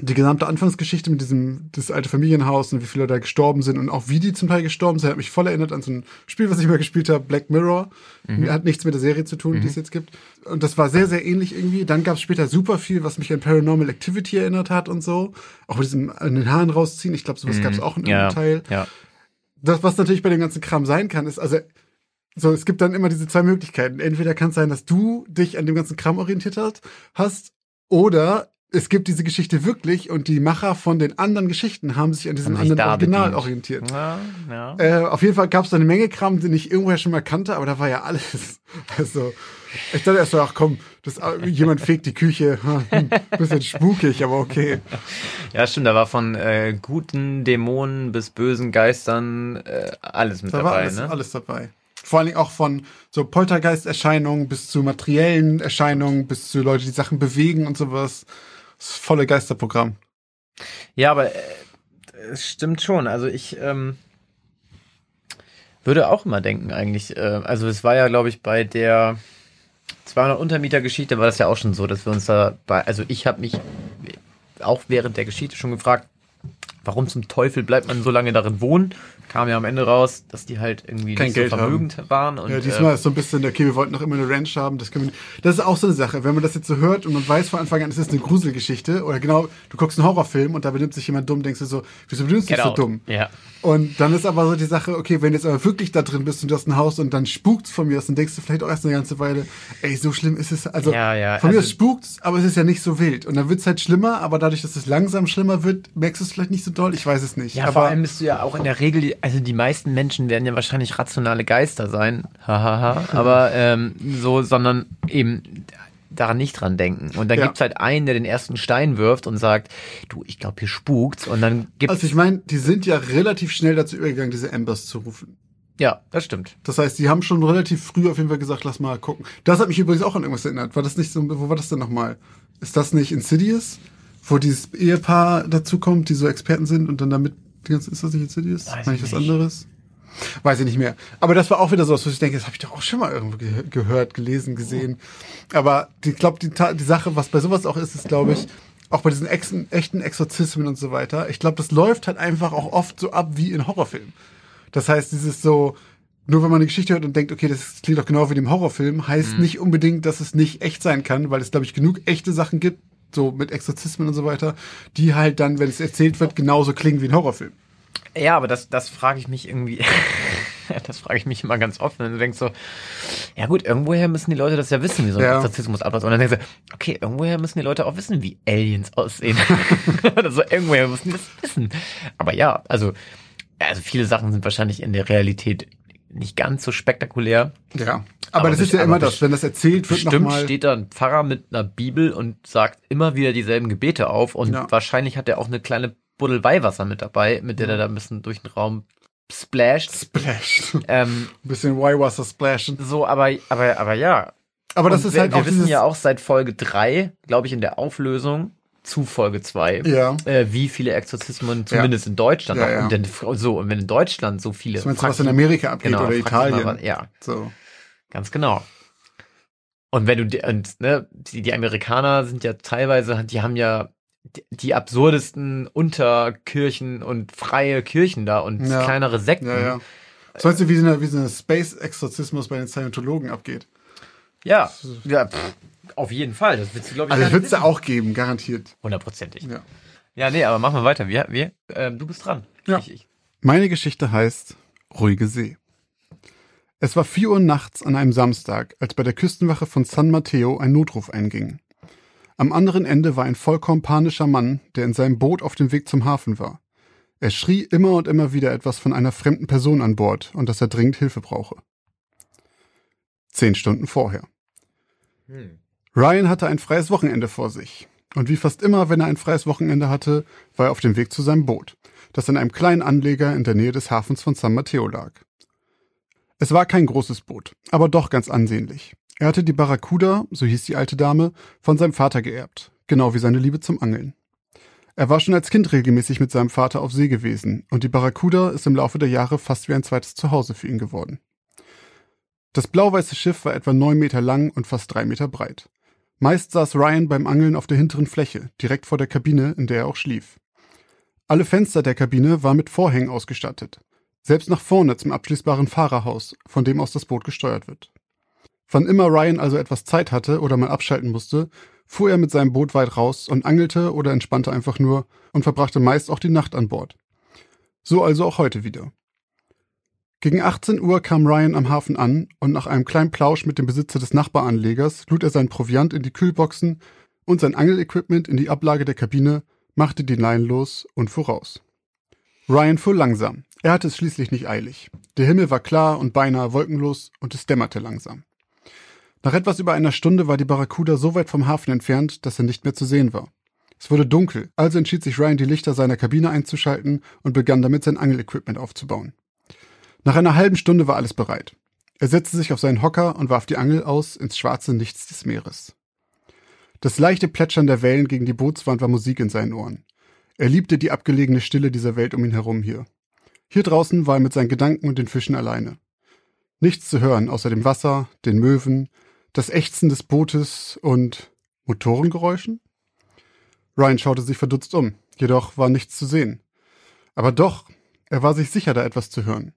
die gesamte Anfangsgeschichte mit diesem, das alte Familienhaus und wie viele da gestorben sind und auch wie die zum Teil gestorben sind, hat mich voll erinnert an so ein Spiel, was ich mal gespielt habe, Black Mirror. Mhm. Hat nichts mit der Serie zu tun, mhm. die es jetzt gibt. Und das war sehr, sehr ähnlich irgendwie. Dann gab es später super viel, was mich an Paranormal Activity erinnert hat und so. Auch mit diesem an den Haaren rausziehen. Ich glaube, sowas mhm. gab es auch in ja. einem Teil. Ja. Das, was natürlich bei dem ganzen Kram sein kann, ist, also so, es gibt dann immer diese zwei Möglichkeiten. Entweder kann es sein, dass du dich an dem ganzen Kram orientiert hast, oder es gibt diese Geschichte wirklich und die Macher von den anderen Geschichten haben sich an diesem anderen Original bedient. orientiert. Ja, ja. Äh, auf jeden Fall gab es da eine Menge Kram, den ich irgendwoher schon mal kannte, aber da war ja alles. [LAUGHS] Also, ich dachte erst so, ach komm, das, jemand fegt die Küche. [LAUGHS] Hm, bisschen spukig, aber okay. ja, stimmt, da war von äh, guten Dämonen bis bösen Geistern äh, alles mit Da dabei, war alles, ne? alles dabei. Vor allen Dingen auch von so Poltergeisterscheinungen bis zu materiellen Erscheinungen, bis zu Leute, die Sachen bewegen und sowas. Das volle Geisterprogramm. Ja, aber äh, es stimmt schon. Also ich ähm, würde auch immer denken eigentlich. Äh, also es war ja, glaube ich, bei der 200 Untermieter-Geschichte war das ja auch schon so, dass wir uns da bei, also ich habe mich auch während der Geschichte schon gefragt, warum zum Teufel bleibt man so lange darin wohnen? Kam ja am Ende raus, dass die halt irgendwie Kein nicht Geld so vermögend waren. Und, ja, diesmal äh, ist so ein bisschen, okay, wir wollten noch immer eine Ranch haben. Das, können wir, das ist auch so eine Sache. Wenn man das jetzt so hört und man weiß von Anfang an, es ist eine Gruselgeschichte oder genau, du guckst einen Horrorfilm und da benimmt sich jemand dumm, denkst du so, wieso benimmst du dich so dumm? Ja. Und dann ist aber so die Sache, okay, wenn du jetzt aber wirklich da drin bist und du hast ein Haus und dann spukt's von mir aus, dann denkst du vielleicht auch erst eine ganze Weile, ey, so schlimm ist es. Also Ja, ja, von mir also- aus spukt's, aber es ist ja nicht so wild. Und dann wird's halt schlimmer, aber dadurch, dass es langsam schlimmer wird, merkst du es vielleicht nicht so doll. Ich weiß es nicht. Ja, aber vor allem bist du ja auch in der Regel, also die meisten Menschen werden ja wahrscheinlich rationale Geister sein, hahaha, aber ähm, so, sondern eben daran nicht dran denken. Und dann Ja. gibt's halt einen, der den ersten Stein wirft und sagt, du, ich glaube, hier spukt's. Und dann gibt's, also ich meine, die sind ja relativ schnell dazu übergegangen, diese Embers zu rufen. ja, das stimmt. Das heißt, die haben schon relativ früh auf jeden Fall gesagt, lass mal gucken. Das hat mich übrigens auch an irgendwas erinnert. War das nicht so, wo war das denn nochmal? Ist das nicht Insidious? Wo dieses Ehepaar dazu kommt, die so Experten sind und dann damit, die ganze, ist das nicht Insidious? Weiß ich ich was nicht. anderes? Weiß ich nicht mehr. Aber das war auch wieder so, was ich denke, das habe ich doch auch schon mal irgendwo ge gehört, gelesen, gesehen. Aber ich glaube, die, die Sache, was bei sowas auch ist, ist, glaube ich, auch bei diesen ex echten Exorzismen und so weiter, ich glaube, das läuft halt einfach auch oft so ab wie in Horrorfilmen. Das heißt, dieses so, nur wenn man eine Geschichte hört und denkt, okay, das klingt doch genau wie dem Horrorfilm, heißt nicht unbedingt, dass es nicht echt sein kann, weil es, glaube ich, genug echte Sachen gibt, so mit Exorzismen und so weiter, die halt dann, wenn es erzählt wird, genauso klingen wie ein Horrorfilm. Ja, aber das, das frage ich mich irgendwie. [LAUGHS] das frage ich mich immer ganz oft. Und du denkst so, ja gut, irgendwoher müssen die Leute das ja wissen, wie so ein Ja. Exorzismus abläuft. Und dann denkst du, okay, irgendwoher müssen die Leute auch wissen, wie Aliens aussehen. [LAUGHS] also irgendwoher müssen die das wissen. Aber ja, also, also viele Sachen sind wahrscheinlich in der Realität nicht ganz so spektakulär. Ja. Aber, Aber das ist ja immer das, wenn das erzählt wird Bestimmt nochmal. steht da ein Pfarrer mit einer Bibel und sagt immer wieder dieselben Gebete auf und Ja. wahrscheinlich hat er auch eine kleine Buddel Weihwasser mit dabei, mit der er da ein bisschen durch den Raum splasht. Splash. [LAUGHS] Ein Ähm, bisschen Y-Wasser splashen. so, aber, aber, aber ja. Aber das Und ist wir, halt wir auch wissen dieses, ja auch seit Folge 3, glaube ich, in der Auflösung zu Folge 2, Ja. äh, wie viele Exorzismen zumindest in Deutschland Ja, ja. Und denn, so, und wenn in Deutschland so viele du, was in Amerika abgeht genau, oder mal, Italien. was- ja, So. Ganz genau. Und wenn du, und, ne, die, die Amerikaner sind ja teilweise, die haben ja die, absurdesten Unterkirchen und freie Kirchen da und Ja. kleinere Sekten. Ja, ja. Das weißt du, wie so wie so Space-Exorzismus bei den Scientologen abgeht. Ja, ja pff, auf jeden Fall. Das du, glaube ich, Also wird es da auch geben, garantiert. Hundertprozentig. Ja. Ja, nee, aber machen wir weiter. Wir, wir, ähm, du bist dran. Ja. Ich, ich. Meine Geschichte heißt Ruhige See. Es war 4 Uhr nachts an einem Samstag, als bei der Küstenwache von San Mateo ein Notruf einging. Am anderen Ende war ein vollkommen panischer Mann, der in seinem Boot auf dem Weg zum Hafen war. Er schrie immer und immer wieder etwas von einer fremden Person an Bord und dass er dringend Hilfe brauche. Zehn Stunden vorher. Hm. Ryan hatte ein freies Wochenende vor sich. Und wie fast immer, wenn er ein freies Wochenende hatte, war er auf dem Weg zu seinem Boot, das in einem kleinen Anleger in der Nähe des Hafens von San Mateo lag. Es war kein großes Boot, aber doch ganz ansehnlich. Er hatte die Barracuda, so hieß die alte Dame, von seinem Vater geerbt, genau wie seine Liebe zum Angeln. Er war schon als Kind regelmäßig mit seinem Vater auf See gewesen, und die Barracuda ist im Laufe der Jahre fast wie ein zweites Zuhause für ihn geworden. Das blau-weiße Schiff war etwa neun Meter lang und fast drei Meter breit. Meist saß Ryan beim Angeln auf der hinteren Fläche, direkt vor der Kabine, in der er auch schlief. Alle Fenster der Kabine waren mit Vorhängen ausgestattet. Selbst nach vorne zum abschließbaren Fahrerhaus, von dem aus das Boot gesteuert wird. Wann immer Ryan also etwas Zeit hatte oder mal abschalten musste, fuhr er mit seinem Boot weit raus und angelte oder entspannte einfach nur und verbrachte meist auch die Nacht an Bord. So also auch heute wieder. Gegen 18 Uhr kam Ryan am Hafen an und nach einem kleinen Plausch mit dem Besitzer des Nachbaranlegers lud er sein Proviant in die Kühlboxen und sein Angelequipment in die Ablage der Kabine, machte die Leinen los und fuhr raus. Ryan fuhr langsam. Er hatte es schließlich nicht eilig. Der Himmel war klar und beinahe wolkenlos und es dämmerte langsam. Nach etwas über einer Stunde war die Barracuda so weit vom Hafen entfernt, dass er nicht mehr zu sehen war. Es wurde dunkel, also entschied sich Ryan, die Lichter seiner Kabine einzuschalten und begann damit sein Angelequipment aufzubauen. Nach einer halben Stunde war alles bereit. Er setzte sich auf seinen Hocker und warf die Angel aus ins schwarze Nichts des Meeres. Das leichte Plätschern der Wellen gegen die Bootswand war Musik in seinen Ohren. Er liebte die abgelegene Stille dieser Welt um ihn herum hier. Hier draußen war er mit seinen Gedanken und den Fischen alleine. Nichts zu hören außer dem Wasser, den Möwen, das Ächzen des Bootes und Motorengeräuschen? Ryan schaute sich verdutzt um, jedoch war nichts zu sehen. Aber doch, er war sich sicher, da etwas zu hören.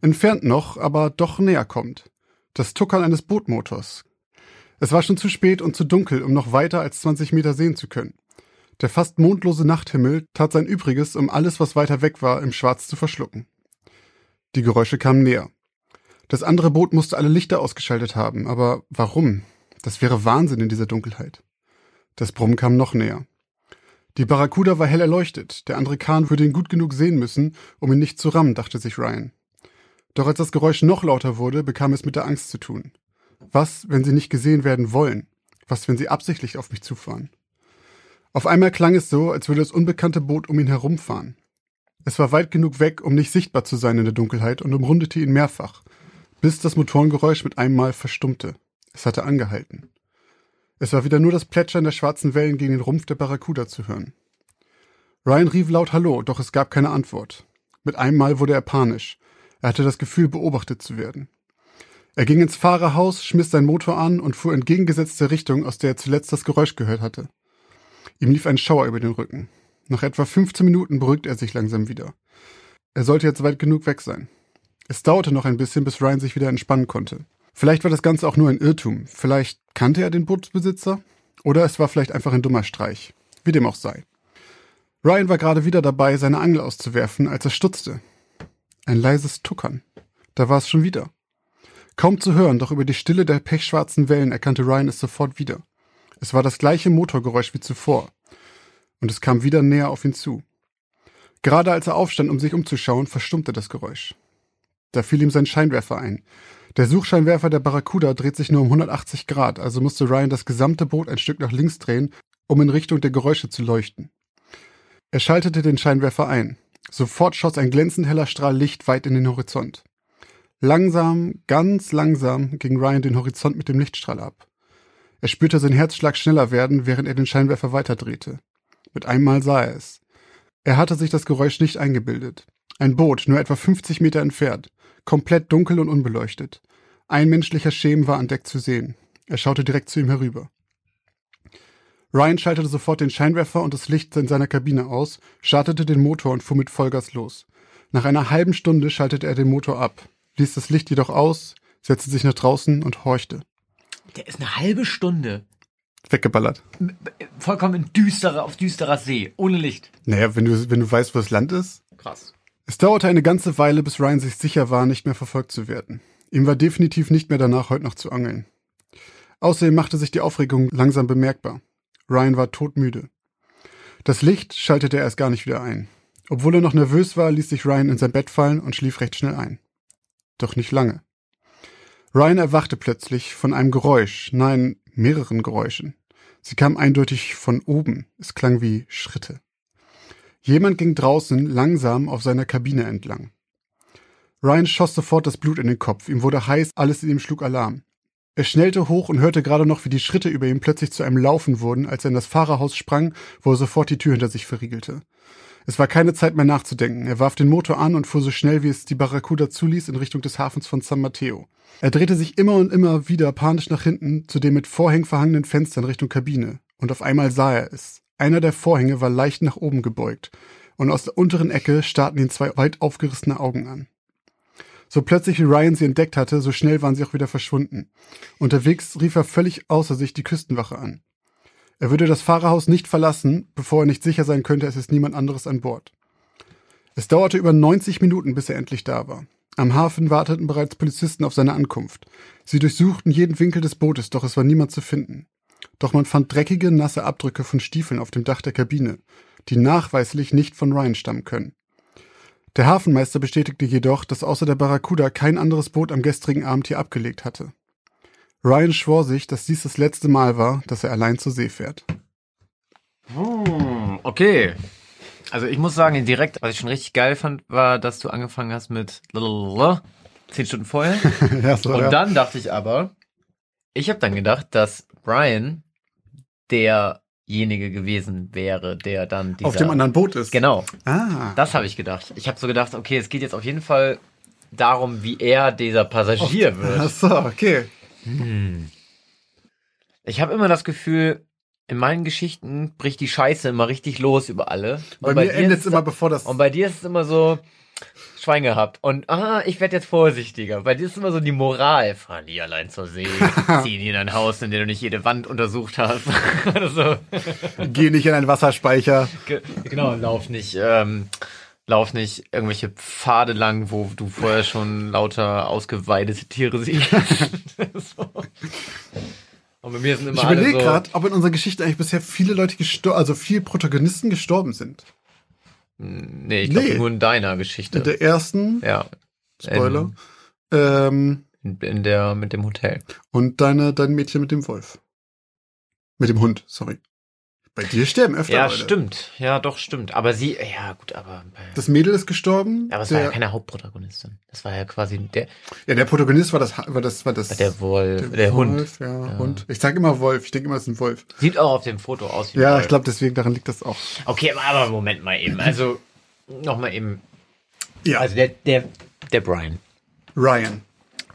Entfernt noch, aber doch näher kommt. Das Tuckern eines Bootmotors. Es war schon zu spät und zu dunkel, um noch weiter als 20 Meter sehen zu können. Der fast mondlose Nachthimmel tat sein Übriges, um alles, was weiter weg war, im Schwarz zu verschlucken. Die Geräusche kamen näher. Das andere Boot musste alle Lichter ausgeschaltet haben, aber warum? Das wäre Wahnsinn in dieser Dunkelheit. Das Brummen kam noch näher. Die Barracuda war hell erleuchtet, der andere Kahn würde ihn gut genug sehen müssen, um ihn nicht zu rammen, dachte sich Ryan. Doch als das Geräusch noch lauter wurde, bekam es mit der Angst zu tun. Was, wenn sie nicht gesehen werden wollen? Was, wenn sie absichtlich auf mich zufahren? Auf einmal klang es so, als würde das unbekannte Boot um ihn herumfahren. Es war weit genug weg, um nicht sichtbar zu sein in der Dunkelheit und umrundete ihn mehrfach, bis das Motorengeräusch mit einem Mal verstummte. Es hatte angehalten. Es war wieder nur das Plätschern der schwarzen Wellen gegen den Rumpf der Barracuda zu hören. Ryan rief laut Hallo, doch es gab keine Antwort. Mit einem Mal wurde er panisch. Er hatte das Gefühl, beobachtet zu werden. Er ging ins Fahrerhaus, schmiss seinen Motor an und fuhr entgegengesetzte Richtung, aus der er zuletzt das Geräusch gehört hatte. Ihm lief ein Schauer über den Rücken. Nach etwa 15 Minuten beruhigte er sich langsam wieder. Er sollte jetzt weit genug weg sein. Es dauerte noch ein bisschen, bis Ryan sich wieder entspannen konnte. Vielleicht war das Ganze auch nur ein Irrtum. Vielleicht kannte er den Bootsbesitzer. Oder es war vielleicht einfach ein dummer Streich. Wie dem auch sei. Ryan war gerade wieder dabei, seine Angel auszuwerfen, als er stutzte. Ein leises Tuckern. Da war es schon wieder. Kaum zu hören, doch über die Stille der pechschwarzen Wellen erkannte Ryan es sofort wieder. Es war das gleiche Motorgeräusch wie zuvor. Und es kam wieder näher auf ihn zu. Gerade als er aufstand, um sich umzuschauen, verstummte das Geräusch. Da fiel ihm sein Scheinwerfer ein. Der Suchscheinwerfer der Barracuda dreht sich nur um 180 Grad, also musste Ryan das gesamte Boot ein Stück nach links drehen, um in Richtung der Geräusche zu leuchten. Er schaltete den Scheinwerfer ein. Sofort schoss ein glänzend heller Strahl Licht weit in den Horizont. Langsam, ganz langsam ging Ryan den Horizont mit dem Lichtstrahl ab. Er spürte seinen Herzschlag schneller werden, während er den Scheinwerfer weiterdrehte. Mit einmal sah er es. Er hatte sich das Geräusch nicht eingebildet. Ein Boot, nur etwa 50 Meter entfernt, komplett dunkel und unbeleuchtet. Ein menschlicher Schemen war an Deck zu sehen. Er schaute direkt zu ihm herüber. Ryan schaltete sofort den Scheinwerfer und das Licht in seiner Kabine aus, startete den Motor und fuhr mit Vollgas los. Nach einer halben Stunde schaltete er den Motor ab, ließ das Licht jedoch aus, setzte sich nach draußen und horchte. Der ist eine halbe Stunde Weggeballert. vollkommen düsterer, auf düsterer See, ohne Licht. Naja, wenn du, wenn du weißt, wo das Land ist. Krass. Es dauerte eine ganze Weile, bis Ryan sich sicher war, nicht mehr verfolgt zu werden. Ihm war definitiv nicht mehr danach, heute noch zu angeln. Außerdem machte sich die Aufregung langsam bemerkbar. Ryan war todmüde. Das Licht schaltete er erst gar nicht wieder ein. Obwohl er noch nervös war, ließ sich Ryan in sein Bett fallen und schlief recht schnell ein. Doch nicht lange. Ryan erwachte plötzlich von einem Geräusch, nein, mehreren Geräuschen. Sie kamen eindeutig von oben. Es klang wie Schritte. Jemand ging draußen langsam auf seiner Kabine entlang. Ryan schoss sofort das Blut in den Kopf. Ihm wurde heiß, alles in ihm schlug Alarm. Er schnellte hoch und hörte gerade noch, wie die Schritte über ihm plötzlich zu einem Laufen wurden, als er in das Fahrerhaus sprang, wo er sofort die Tür hinter sich verriegelte. Es war keine Zeit mehr nachzudenken. Er warf den Motor an und fuhr so schnell, wie es die Barracuda zuließ, in Richtung des Hafens von San Mateo. Er drehte sich immer und immer wieder panisch nach hinten zu den mit Vorhängen verhangenen Fenstern Richtung Kabine. Und auf einmal sah er es. Einer der Vorhänge war leicht nach oben gebeugt. Und aus der unteren Ecke starrten ihn zwei weit aufgerissene Augen an. So plötzlich wie Ryan sie entdeckt hatte, so schnell waren sie auch wieder verschwunden. Unterwegs rief er völlig außer sich die Küstenwache an. Er würde das Fahrerhaus nicht verlassen, bevor er nicht sicher sein könnte, es ist niemand anderes an Bord. Es dauerte über 90 Minuten, bis er endlich da war. Am Hafen warteten bereits Polizisten auf seine Ankunft. Sie durchsuchten jeden Winkel des Bootes, doch es war niemand zu finden. Doch man fand dreckige, nasse Abdrücke von Stiefeln auf dem Dach der Kabine, die nachweislich nicht von Ryan stammen können. Der Hafenmeister bestätigte jedoch, dass außer der Barracuda kein anderes Boot am gestrigen Abend hier abgelegt hatte. Ryan schwor sich, dass dies das letzte Mal war, dass er allein zur See fährt. Hm, okay. Also ich muss sagen, direkt, was ich schon richtig geil fand, war, dass du angefangen hast mit zehn Stunden vorher. [LAUGHS] ja, so, Und ja. dann dachte ich aber, ich habe dann gedacht, dass Brian derjenige gewesen wäre, der dann dieser, auf dem anderen Boot ist. Genau, Ah. das habe ich gedacht. Ich habe so gedacht, okay, es geht jetzt auf jeden Fall darum, wie er dieser Passagier Ach wird. so, okay. Ich habe immer das Gefühl, in meinen Geschichten bricht die Scheiße immer richtig los über alle. Bei, Und mir endet es immer, bevor das. Und bei dir ist es immer so, Schwein gehabt. Und ah, ich werde jetzt vorsichtiger. Bei dir ist immer so die Moral. Fahr nie allein zur See. [LAUGHS] Zieh nie in ein Haus, in dem du nicht jede Wand untersucht hast. Oder [LAUGHS] so. Geh nicht in einen Wasserspeicher. Ge- Genau, lauf nicht, ähm, lauf nicht irgendwelche Pfade lang, wo du vorher schon lauter ausgeweidete Tiere siehst. [LAUGHS] so. Und bei mir sind immer Ich überlege so, gerade, ob in unserer Geschichte eigentlich bisher viele Leute gestorben, also viele Protagonisten gestorben sind. Nee, ich glaube Nee. nur in deiner Geschichte. In der ersten, ja, Spoiler, ähm, in, in der mit dem Hotel. und deine, dein Mädchen mit dem Wolf. Mit dem Hund, sorry. Bei dir sterben öfter Ja, Leute. stimmt. Ja, doch, stimmt. Aber sie, ja, gut, aber. Das Mädel ist gestorben. aber es war ja der, keine Hauptprotagonistin. Das war ja quasi der, ja, der Protagonist war das, war das, war das. der Wolf, der, Hund. Wolf, ja, Hund. Ich sage immer Wolf. Ich denke immer, es ist ein Wolf. Sieht auch auf dem Foto aus wie ein Ja, Wolf. ich glaube, deswegen daran liegt das auch. Okay, aber, Moment mal eben. Also, nochmal eben. Ja, Also, der, der, der Brian. Ryan.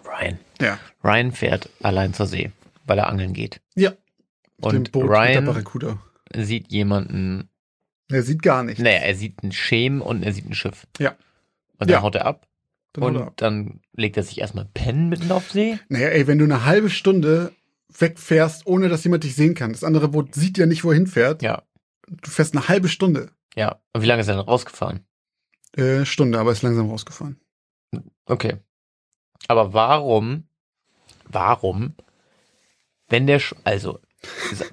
Ryan. Ja. Ryan fährt allein zur See, weil er angeln geht. Ja. Und der Ryan. Sieht jemanden, Er sieht gar nichts. naja, er sieht einen Schem und er sieht ein Schiff. Ja. Und dann Ja. haut er ab. Dann und er ab. dann legt er sich erstmal pennen mitten auf See. Naja, ey, wenn du eine halbe Stunde wegfährst, ohne dass jemand dich sehen kann. Das andere Boot sieht ja nicht, wohin fährt. Ja. Du fährst eine halbe Stunde. Ja. Und wie lange ist er dann rausgefahren? Äh, Stunde, aber ist langsam rausgefahren. Okay. Aber warum, warum, wenn der, Sch also,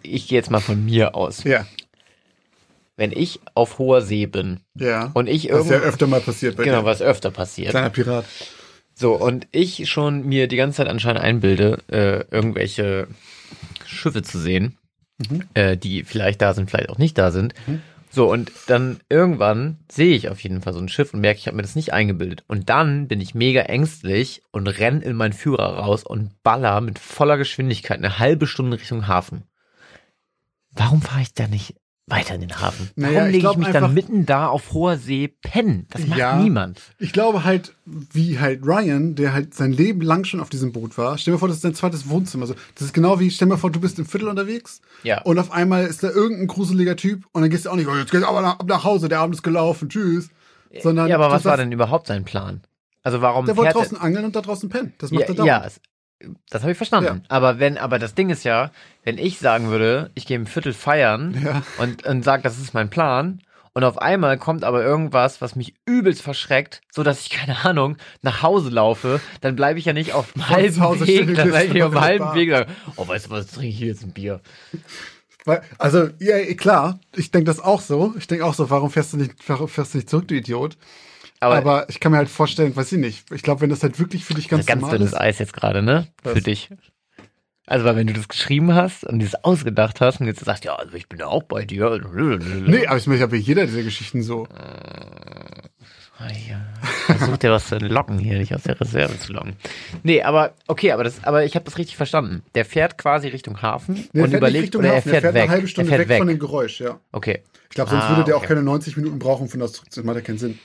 ich gehe jetzt mal von mir aus. Ja, Wenn ich auf hoher See bin ja. und ich ist ja öfter mal passiert genau, dir. was öfter passiert. Kleiner Pirat. So, und ich schon mir die ganze Zeit anscheinend einbilde, äh, irgendwelche Schiffe zu sehen, Mhm. äh, die vielleicht da sind, vielleicht auch nicht da sind. So, und dann irgendwann sehe ich auf jeden Fall so ein Schiff und merke, ich habe mir das nicht eingebildet. Und dann bin ich mega ängstlich und renn in meinen Führer raus und baller mit voller Geschwindigkeit eine halbe Stunde Richtung Hafen. Warum fahre ich da nicht weiter in den Hafen? Warum Naja, ich lege ich glaub mich einfach- dann mitten da auf hoher See pennen? Das macht Ja. niemand. Ich glaube halt, wie halt Ryan, der halt sein Leben lang schon auf diesem Boot war. Stell dir vor, das ist dein zweites Wohnzimmer. So, das ist genau wie, stell dir vor, du bist im Viertel unterwegs. Ja. Und auf einmal ist da irgendein gruseliger Typ und dann gehst du auch nicht, oh, jetzt geht's aber nach, ab nach Hause, der Abend ist gelaufen, tschüss. Sondern ja, aber was war denn überhaupt sein Plan? Also warum Der wollte draußen angeln und da draußen pennen. Das macht ja, er dauernd. ja, das habe ich verstanden. Ja. Aber wenn, aber das Ding ist ja, wenn ich sagen würde, ich gehe im Viertel feiern Ja. und, und sage, das ist mein Plan, und auf einmal kommt aber irgendwas, was mich übelst verschreckt, so dass ich [LAUGHS] keine Ahnung nach Hause laufe, dann bleibe ich ja nicht auf dem halben Hause Weg, dann bleibe ich auf dem halben Bar. Weg. und sage, Oh, weißt du was? Trinke ich hier jetzt ein Bier. Also, ja, klar, ich denke das auch so. Ich denke auch so, warum fährst du nicht, warum fährst du nicht zurück, du Idiot? Aber, Aber, ich kann mir halt vorstellen, weiß ich nicht. Ich glaube, wenn das halt wirklich für dich ganz, ist ganz normal dünnes ist. Eis jetzt gerade, ne? Für Was? dich. Also, weil wenn du das geschrieben hast und das ausgedacht hast und jetzt sagst, ja, also ich bin ja auch bei dir. Nee, aber ich meine, ich habe ja jeder dieser Geschichten so. Ah, ja. Versuch dir was zu entlocken hier, nicht aus der Reserve zu locken. Nee, aber okay, aber das, aber ich habe das richtig verstanden. Der fährt quasi Richtung Hafen Nee, und fährt überlegt oder er Hafen, fährt der fährt weg. eine halbe Stunde er fährt weg, von dem Geräusch, ja. Okay. Ich glaube, sonst Ah, würde der okay. auch keine 90 Minuten brauchen, um von das zurück zu macht ja keinen Sinn.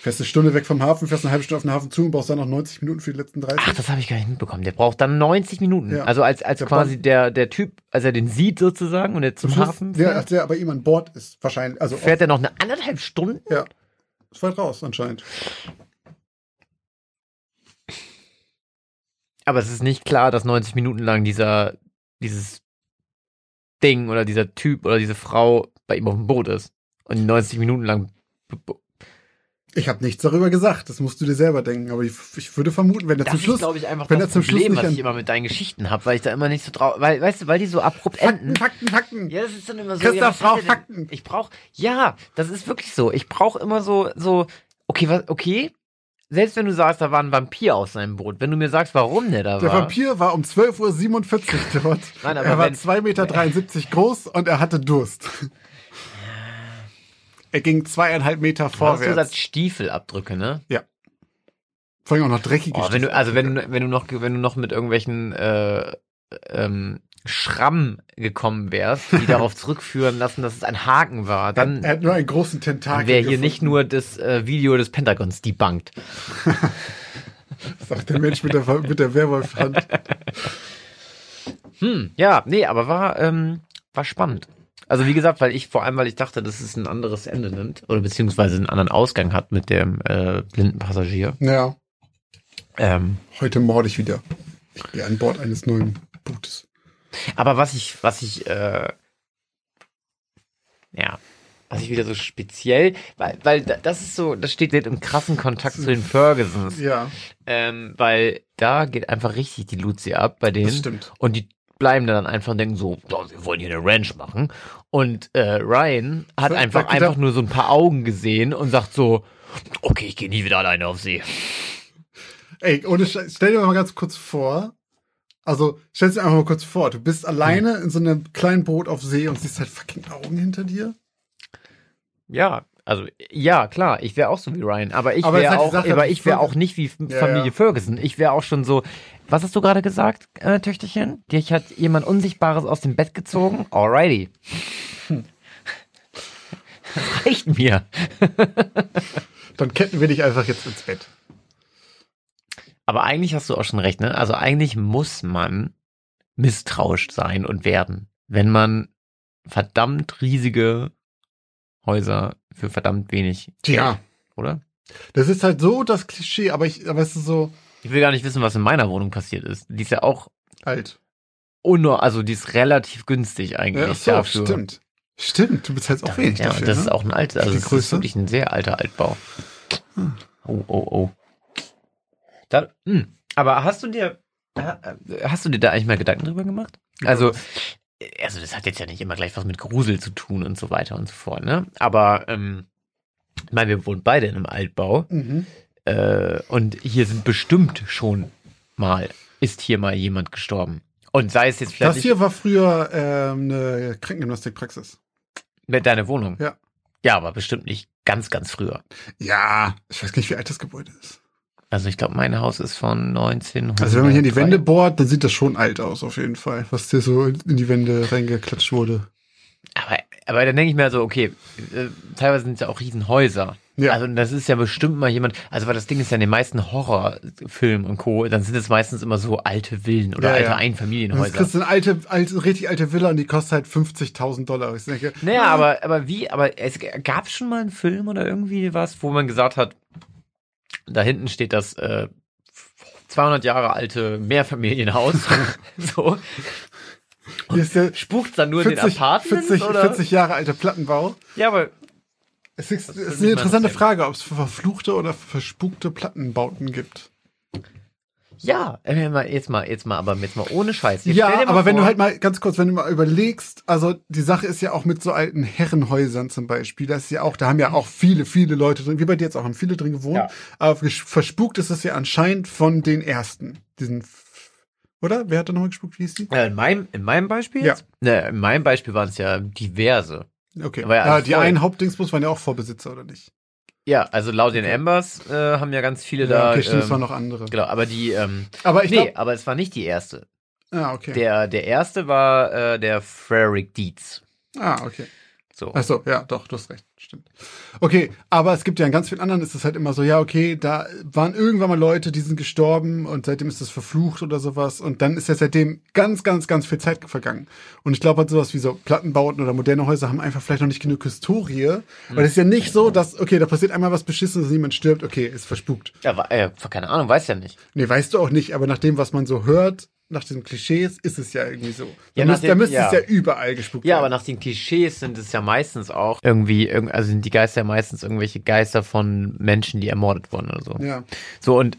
Fährst eine Stunde weg vom Hafen, fährst eine halbe Stunde auf den Hafen zu und brauchst dann noch 90 Minuten für die letzten 30. Ach, das habe ich gar nicht mitbekommen. Der braucht dann 90 Minuten. Ja. Also als, als Der quasi der, der Typ, als er den sieht sozusagen und er zum Schluss, Hafen der, fährt, der bei ihm an Bord ist, wahrscheinlich. Also fährt er noch eine anderthalb Stunden? Ja. Ist weit raus, anscheinend. Aber es ist nicht klar, dass 90 Minuten lang dieser, dieses Ding oder dieser Typ oder diese Frau bei ihm auf dem Boot ist. Und 90 Minuten lang. Ich habe nichts darüber gesagt. Das musst du dir selber denken. Aber ich, ich würde vermuten, wenn er Das zum ist, Schluss. glaube ich, einfach wenn das er zum Schluss Problem, was ich immer mit deinen Geschichten habe, weil ich da immer nicht so drauf, weil, weißt du, weil die so abrupt enden. Fakten, Fakten, Fakten. Ja, das ist dann immer so. Christoph ja, braucht Fakten. Ich brauche, ja, das ist wirklich so. Ich brauche immer so, so, okay, was, okay. Selbst wenn du sagst, da war ein Vampir aus seinem Boot, wenn du mir sagst, warum der da Der war. Vampir war um 12.47 Uhr dort. Nein, aber er war wenn- 2,73 Meter groß und er hatte Durst. Er ging zweieinhalb Meter Du hast du gesagt vorwärts. Stiefelabdrücke, ne? Vor allem auch noch dreckige Oh, wenn du, also wenn, du- wenn du noch, wenn du noch mit irgendwelchen äh, ähm, Schrammen gekommen wärst, die [LAUGHS] darauf zurückführen lassen, dass es ein Haken war, dann, er hat nur einen großen Tentakel. wäre hier gefunden. nicht nur das äh, Video des Pentagons debunked. [LAUGHS] Sagt der Mensch mit der, mit der Werwolfhand. Hm, ja, nee, aber war, ähm, war spannend. Also wie gesagt, weil ich vor allem, weil ich dachte, dass es ein anderes Ende nimmt oder beziehungsweise einen anderen Ausgang hat mit dem äh, blinden Passagier. Ja, Ähm, heute morde ich wieder. Ich gehe an Bord eines neuen Bootes. aber was ich, was ich, äh, ja, was ich wieder so speziell, weil, weil da- das ist so, das steht jetzt im krassen Kontakt zu den Fergusons, Ja, ähm, weil da geht einfach richtig die Luzi ab bei denen. das stimmt. Und die bleiben dann einfach und denken so, "Ja, wir wollen hier eine Ranch machen. Und äh, Ryan hat Sagt- einfach, einfach nur so ein paar Augen gesehen und sagt so, okay, ich gehe nie wieder alleine auf See. Ey, ohne stell dir mal ganz kurz vor. Also, stell dir einfach mal kurz vor, du bist alleine in so einem kleinen Boot auf See und siehst halt fucking Augen hinter dir. Ja, also ja, klar, ich wäre auch so wie Ryan, aber ich wäre auch, Sache, aber ich wäre auch nicht wie Ja, Familie ja. Ferguson. Ich wäre auch schon so, was hast du gerade gesagt, äh, Töchterchen? Dich hat jemand Unsichtbares aus dem Bett gezogen? Alrighty. Das reicht mir. Dann ketten wir dich einfach jetzt ins Bett. Aber eigentlich hast du auch schon recht, ne? Also eigentlich muss man misstrauisch sein und werden, wenn man verdammt riesige Häuser für verdammt wenig, Tja, oder? das ist halt so das Klischee, aber ich, aber es ist so Ich will gar nicht wissen, was in meiner Wohnung passiert ist. Die ist ja auch alt. unnor, also die ist relativ günstig eigentlich Ja, so, dafür. stimmt. Stimmt, du bezahlst auch wenig Ja, dafür. das ne? ist auch ein altes, also es ist wirklich ein sehr alter Altbau. Oh, oh, oh. Da, hm. Aber hast du dir, hast du dir da eigentlich mal Gedanken drüber gemacht? Also, also das hat jetzt ja nicht immer gleich was mit Grusel zu tun und so weiter und so fort, ne? Aber, ähm, ich meine, wir wohnen beide in einem Altbau Mhm. äh, und hier sind bestimmt schon mal, ist hier mal jemand gestorben. Und sei es jetzt vielleicht Das hier war früher ähm, eine Krankengymnastikpraxis. mit deiner Wohnung. Ja. Ja, aber bestimmt nicht ganz, ganz früher. Ja, ich weiß gar nicht, wie alt das Gebäude ist. Also ich glaube, mein Haus ist von 1900. Also wenn man hier in die Wände bohrt, dann sieht das schon alt aus, auf jeden Fall, was hier so in die Wände reingeklatscht wurde. Aber, aber dann denke ich mir so, okay, äh, teilweise sind es ja auch Riesenhäuser. Ja. Also das ist ja bestimmt mal jemand, also weil das Ding ist ja in den meisten Horrorfilmen und Co., dann sind es meistens immer so alte Villen oder Ja, alte ja. Einfamilienhäuser. kriegst du eine alte, alte, richtig alte Villa und die kostet halt 50.000 Dollar. Ich denke, Naja, aber, aber wie, aber es gab schon mal einen Film oder irgendwie was, wo man gesagt hat, da hinten steht das äh, 200 Jahre alte Mehrfamilienhaus. [LAUGHS] so. Spukt dann nur in 40, den Apartments 40, oder? 40 Jahre alte Plattenbau. Ja, aber Es ist, ist eine interessante. Frage, ob es verfluchte oder verspukte Plattenbauten gibt. Ja, äh, jetzt mal, jetzt mal, aber jetzt mal ohne Scheiß. Jetzt Ja, aber wenn vor- du halt mal ganz kurz, wenn du mal überlegst, also die Sache ist ja auch mit so alten Herrenhäusern zum Beispiel, das ist ja auch, da haben ja auch viele, viele Leute drin, wie bei dir jetzt auch, haben viele drin gewohnt, Ja. aber verspukt ist es ja anscheinend von den ersten, diesen, oder? Wer hat da nochmal gespukt, wie hieß die? Äh, in meinem, in meinem Beispiel Ja. Ne, in meinem Beispiel waren es ja diverse. Okay, Aber ja, ja, also die einen Hauptdingsbus waren ja auch Vorbesitzer, oder nicht? Ja, also laut den Ambers äh, haben ja ganz viele da. okay, stimmt, es ähm, waren noch andere. Genau, aber die, ähm, Aber ich nee, glaube, aber es war nicht die erste. ah, okay. Der, der erste war äh, der Frederick Dietz. ah, okay. So. Ach so, ja, doch, du hast recht, stimmt. Okay, aber es gibt ja in ganz vielen anderen ist es halt immer so, ja, okay, da waren irgendwann mal Leute, die sind gestorben und seitdem ist das verflucht oder sowas und dann ist ja seitdem ganz, ganz, ganz viel Zeit vergangen. Und ich glaube halt sowas wie so Plattenbauten oder moderne Häuser haben einfach vielleicht noch nicht genug Historie, weil es ist ja nicht so, dass, okay, da passiert einmal was Beschissenes, niemand stirbt, okay, ist verspukt. Ja, äh, keine Ahnung, weiß ja nicht. Nee, weißt du auch nicht, aber nach dem, was man so hört, nach diesen Klischees, ist es ja irgendwie so. Da, Ja, nach müsst, müsste ja. es ja überall gespukt Ja, aber werden. nach den Klischees sind es ja meistens auch irgendwie, irg- also sind die Geister ja meistens irgendwelche Geister von Menschen, die ermordet wurden oder so. Ja. So, und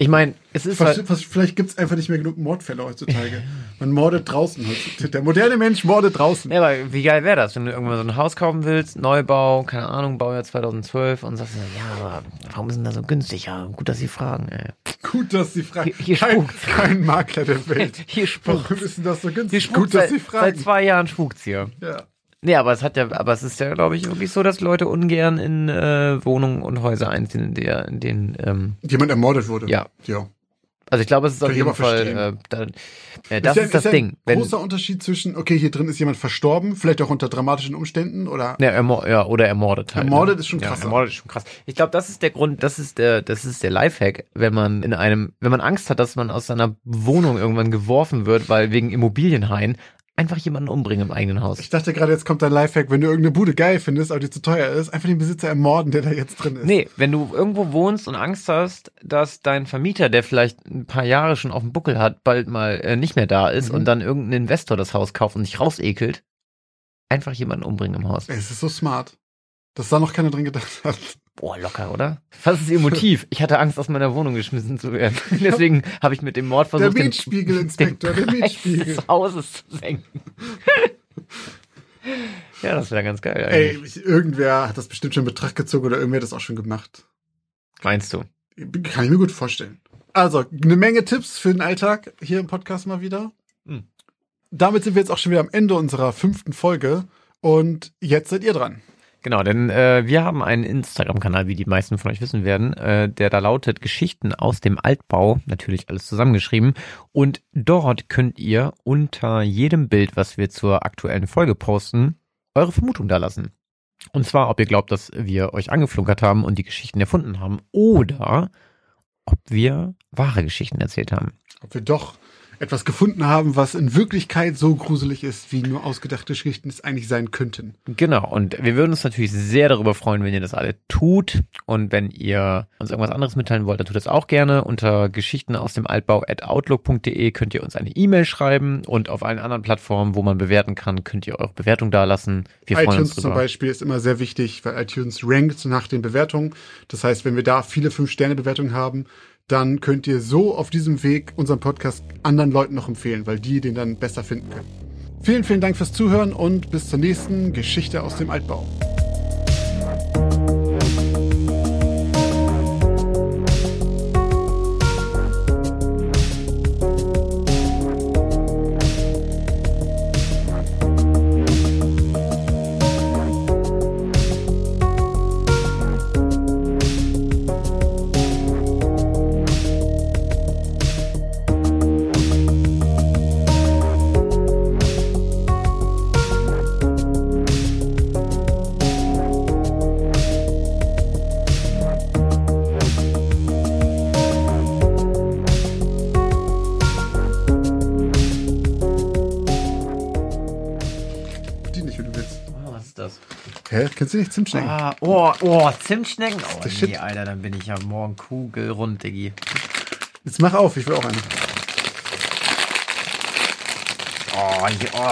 ich meine, es ist Verste- halt, was- Vielleicht gibt es einfach nicht mehr genug Mordfälle heutzutage. Man mordet draußen heutzutage. Der moderne Mensch mordet draußen. ja, aber wie geil wäre das, wenn du irgendwann so ein Haus kaufen willst, Neubau, keine Ahnung, Baujahr 2012 und sagst, ja, aber warum ist denn da so günstig? Ja, gut, dass Sie fragen, ey. Gut, dass Sie fragen. Hier- hier kein, kein Makler der [LAUGHS] Welt. Hier Warum spukt ist denn das so Hier günstig? spukt Gut, dass seit, Sie seit fragen. zwei Jahren spukt's hier. Ja. Nee, aber es hat ja, aber es ist ja, glaube ich, wirklich so, dass Leute ungern in äh, Wohnungen und Häuser einziehen, in der, in denen, ähm, Jemand ermordet wurde. Ja. ja. also ich glaube, es ist auf Kann ich jeden Fall, äh, da, äh, das ja, ist das ja Ding. Ein großer Unterschied zwischen, okay, hier drin ist jemand verstorben, vielleicht auch unter dramatischen Umständen oder. ja, ermor ja, oder ermordet halt. Ermordet ne? ist schon Ja, krasser. ermordet ist schon krass. Ich glaube, das ist der Grund, das ist der, das ist der Lifehack, wenn man in einem, wenn man Angst hat, dass man aus seiner Wohnung irgendwann geworfen wird, weil wegen Immobilienhain einfach jemanden umbringen im eigenen Haus. Ich dachte gerade, jetzt kommt dein Lifehack, wenn du irgendeine Bude geil findest, aber die zu teuer ist, einfach den Besitzer ermorden, der da jetzt drin ist. Nee, wenn du irgendwo wohnst und Angst hast, dass dein Vermieter, der vielleicht ein paar Jahre schon auf dem Buckel hat, bald mal äh, nicht mehr da ist Mhm. und dann irgendein Investor das Haus kauft und sich rausekelt, einfach jemanden umbringen im Haus. Ey, Es ist so smart, dass da noch keiner drin gedacht hat. Boah, locker, oder? Was ist ihr Motiv? Ich hatte Angst, aus meiner Wohnung geschmissen zu werden. [LAUGHS] Deswegen habe ich mit dem Mord Der versucht, den, Mietspiegelinspektor, der Mietspiegel. des Hauses zu senken. [LAUGHS] ja, das wäre ganz geil. Ey, Eigentlich. ich, irgendwer hat das bestimmt schon in Betracht gezogen oder irgendwer hat das auch schon gemacht. Meinst du? Kann ich mir gut vorstellen. Also, eine Menge Tipps für den Alltag hier im Podcast mal wieder. Hm. Damit sind wir jetzt auch schon wieder am Ende unserer fünften Folge und jetzt seid ihr dran. Genau, denn äh, wir haben einen Instagram-Kanal, wie die meisten von euch wissen werden, äh, der da lautet Geschichten aus dem Altbau, natürlich alles zusammengeschrieben. Und dort könnt ihr unter jedem Bild, was wir zur aktuellen Folge posten, eure Vermutung da lassen. Und zwar, ob ihr glaubt, dass wir euch angeflunkert haben und die Geschichten erfunden haben oder ob wir wahre Geschichten erzählt haben. Ob wir doch etwas gefunden haben, was in Wirklichkeit so gruselig ist, wie nur ausgedachte Geschichten es eigentlich sein könnten. Genau, und wir würden uns natürlich sehr darüber freuen, wenn ihr das alle tut. Und wenn ihr uns irgendwas anderes mitteilen wollt, dann tut das auch gerne. Unter Geschichten aus dem Altbau at outlook.de könnt ihr uns eine E-Mail schreiben und auf allen anderen Plattformen, wo man bewerten kann, könnt ihr eure Bewertung dalassen. Wir freuen iTunes uns zum drüber. Beispiel ist immer sehr wichtig, weil iTunes rankt nach den Bewertungen. Das heißt, wenn wir da viele Fünf-Sterne-Bewertungen haben, dann könnt ihr so auf diesem Weg unseren Podcast anderen Leuten noch empfehlen, weil die den dann besser finden können. Vielen, vielen Dank fürs Zuhören und bis zur nächsten Geschichte aus dem Altbau. Nicht Zimtschnecken? Ah, oh, oh, Zimtschnecken. Oh, nee, Shit. Alter, dann bin ich ja morgen kugelrund, Diggi. Jetzt mach auf, ich will auch eine. Oh, ich, oh.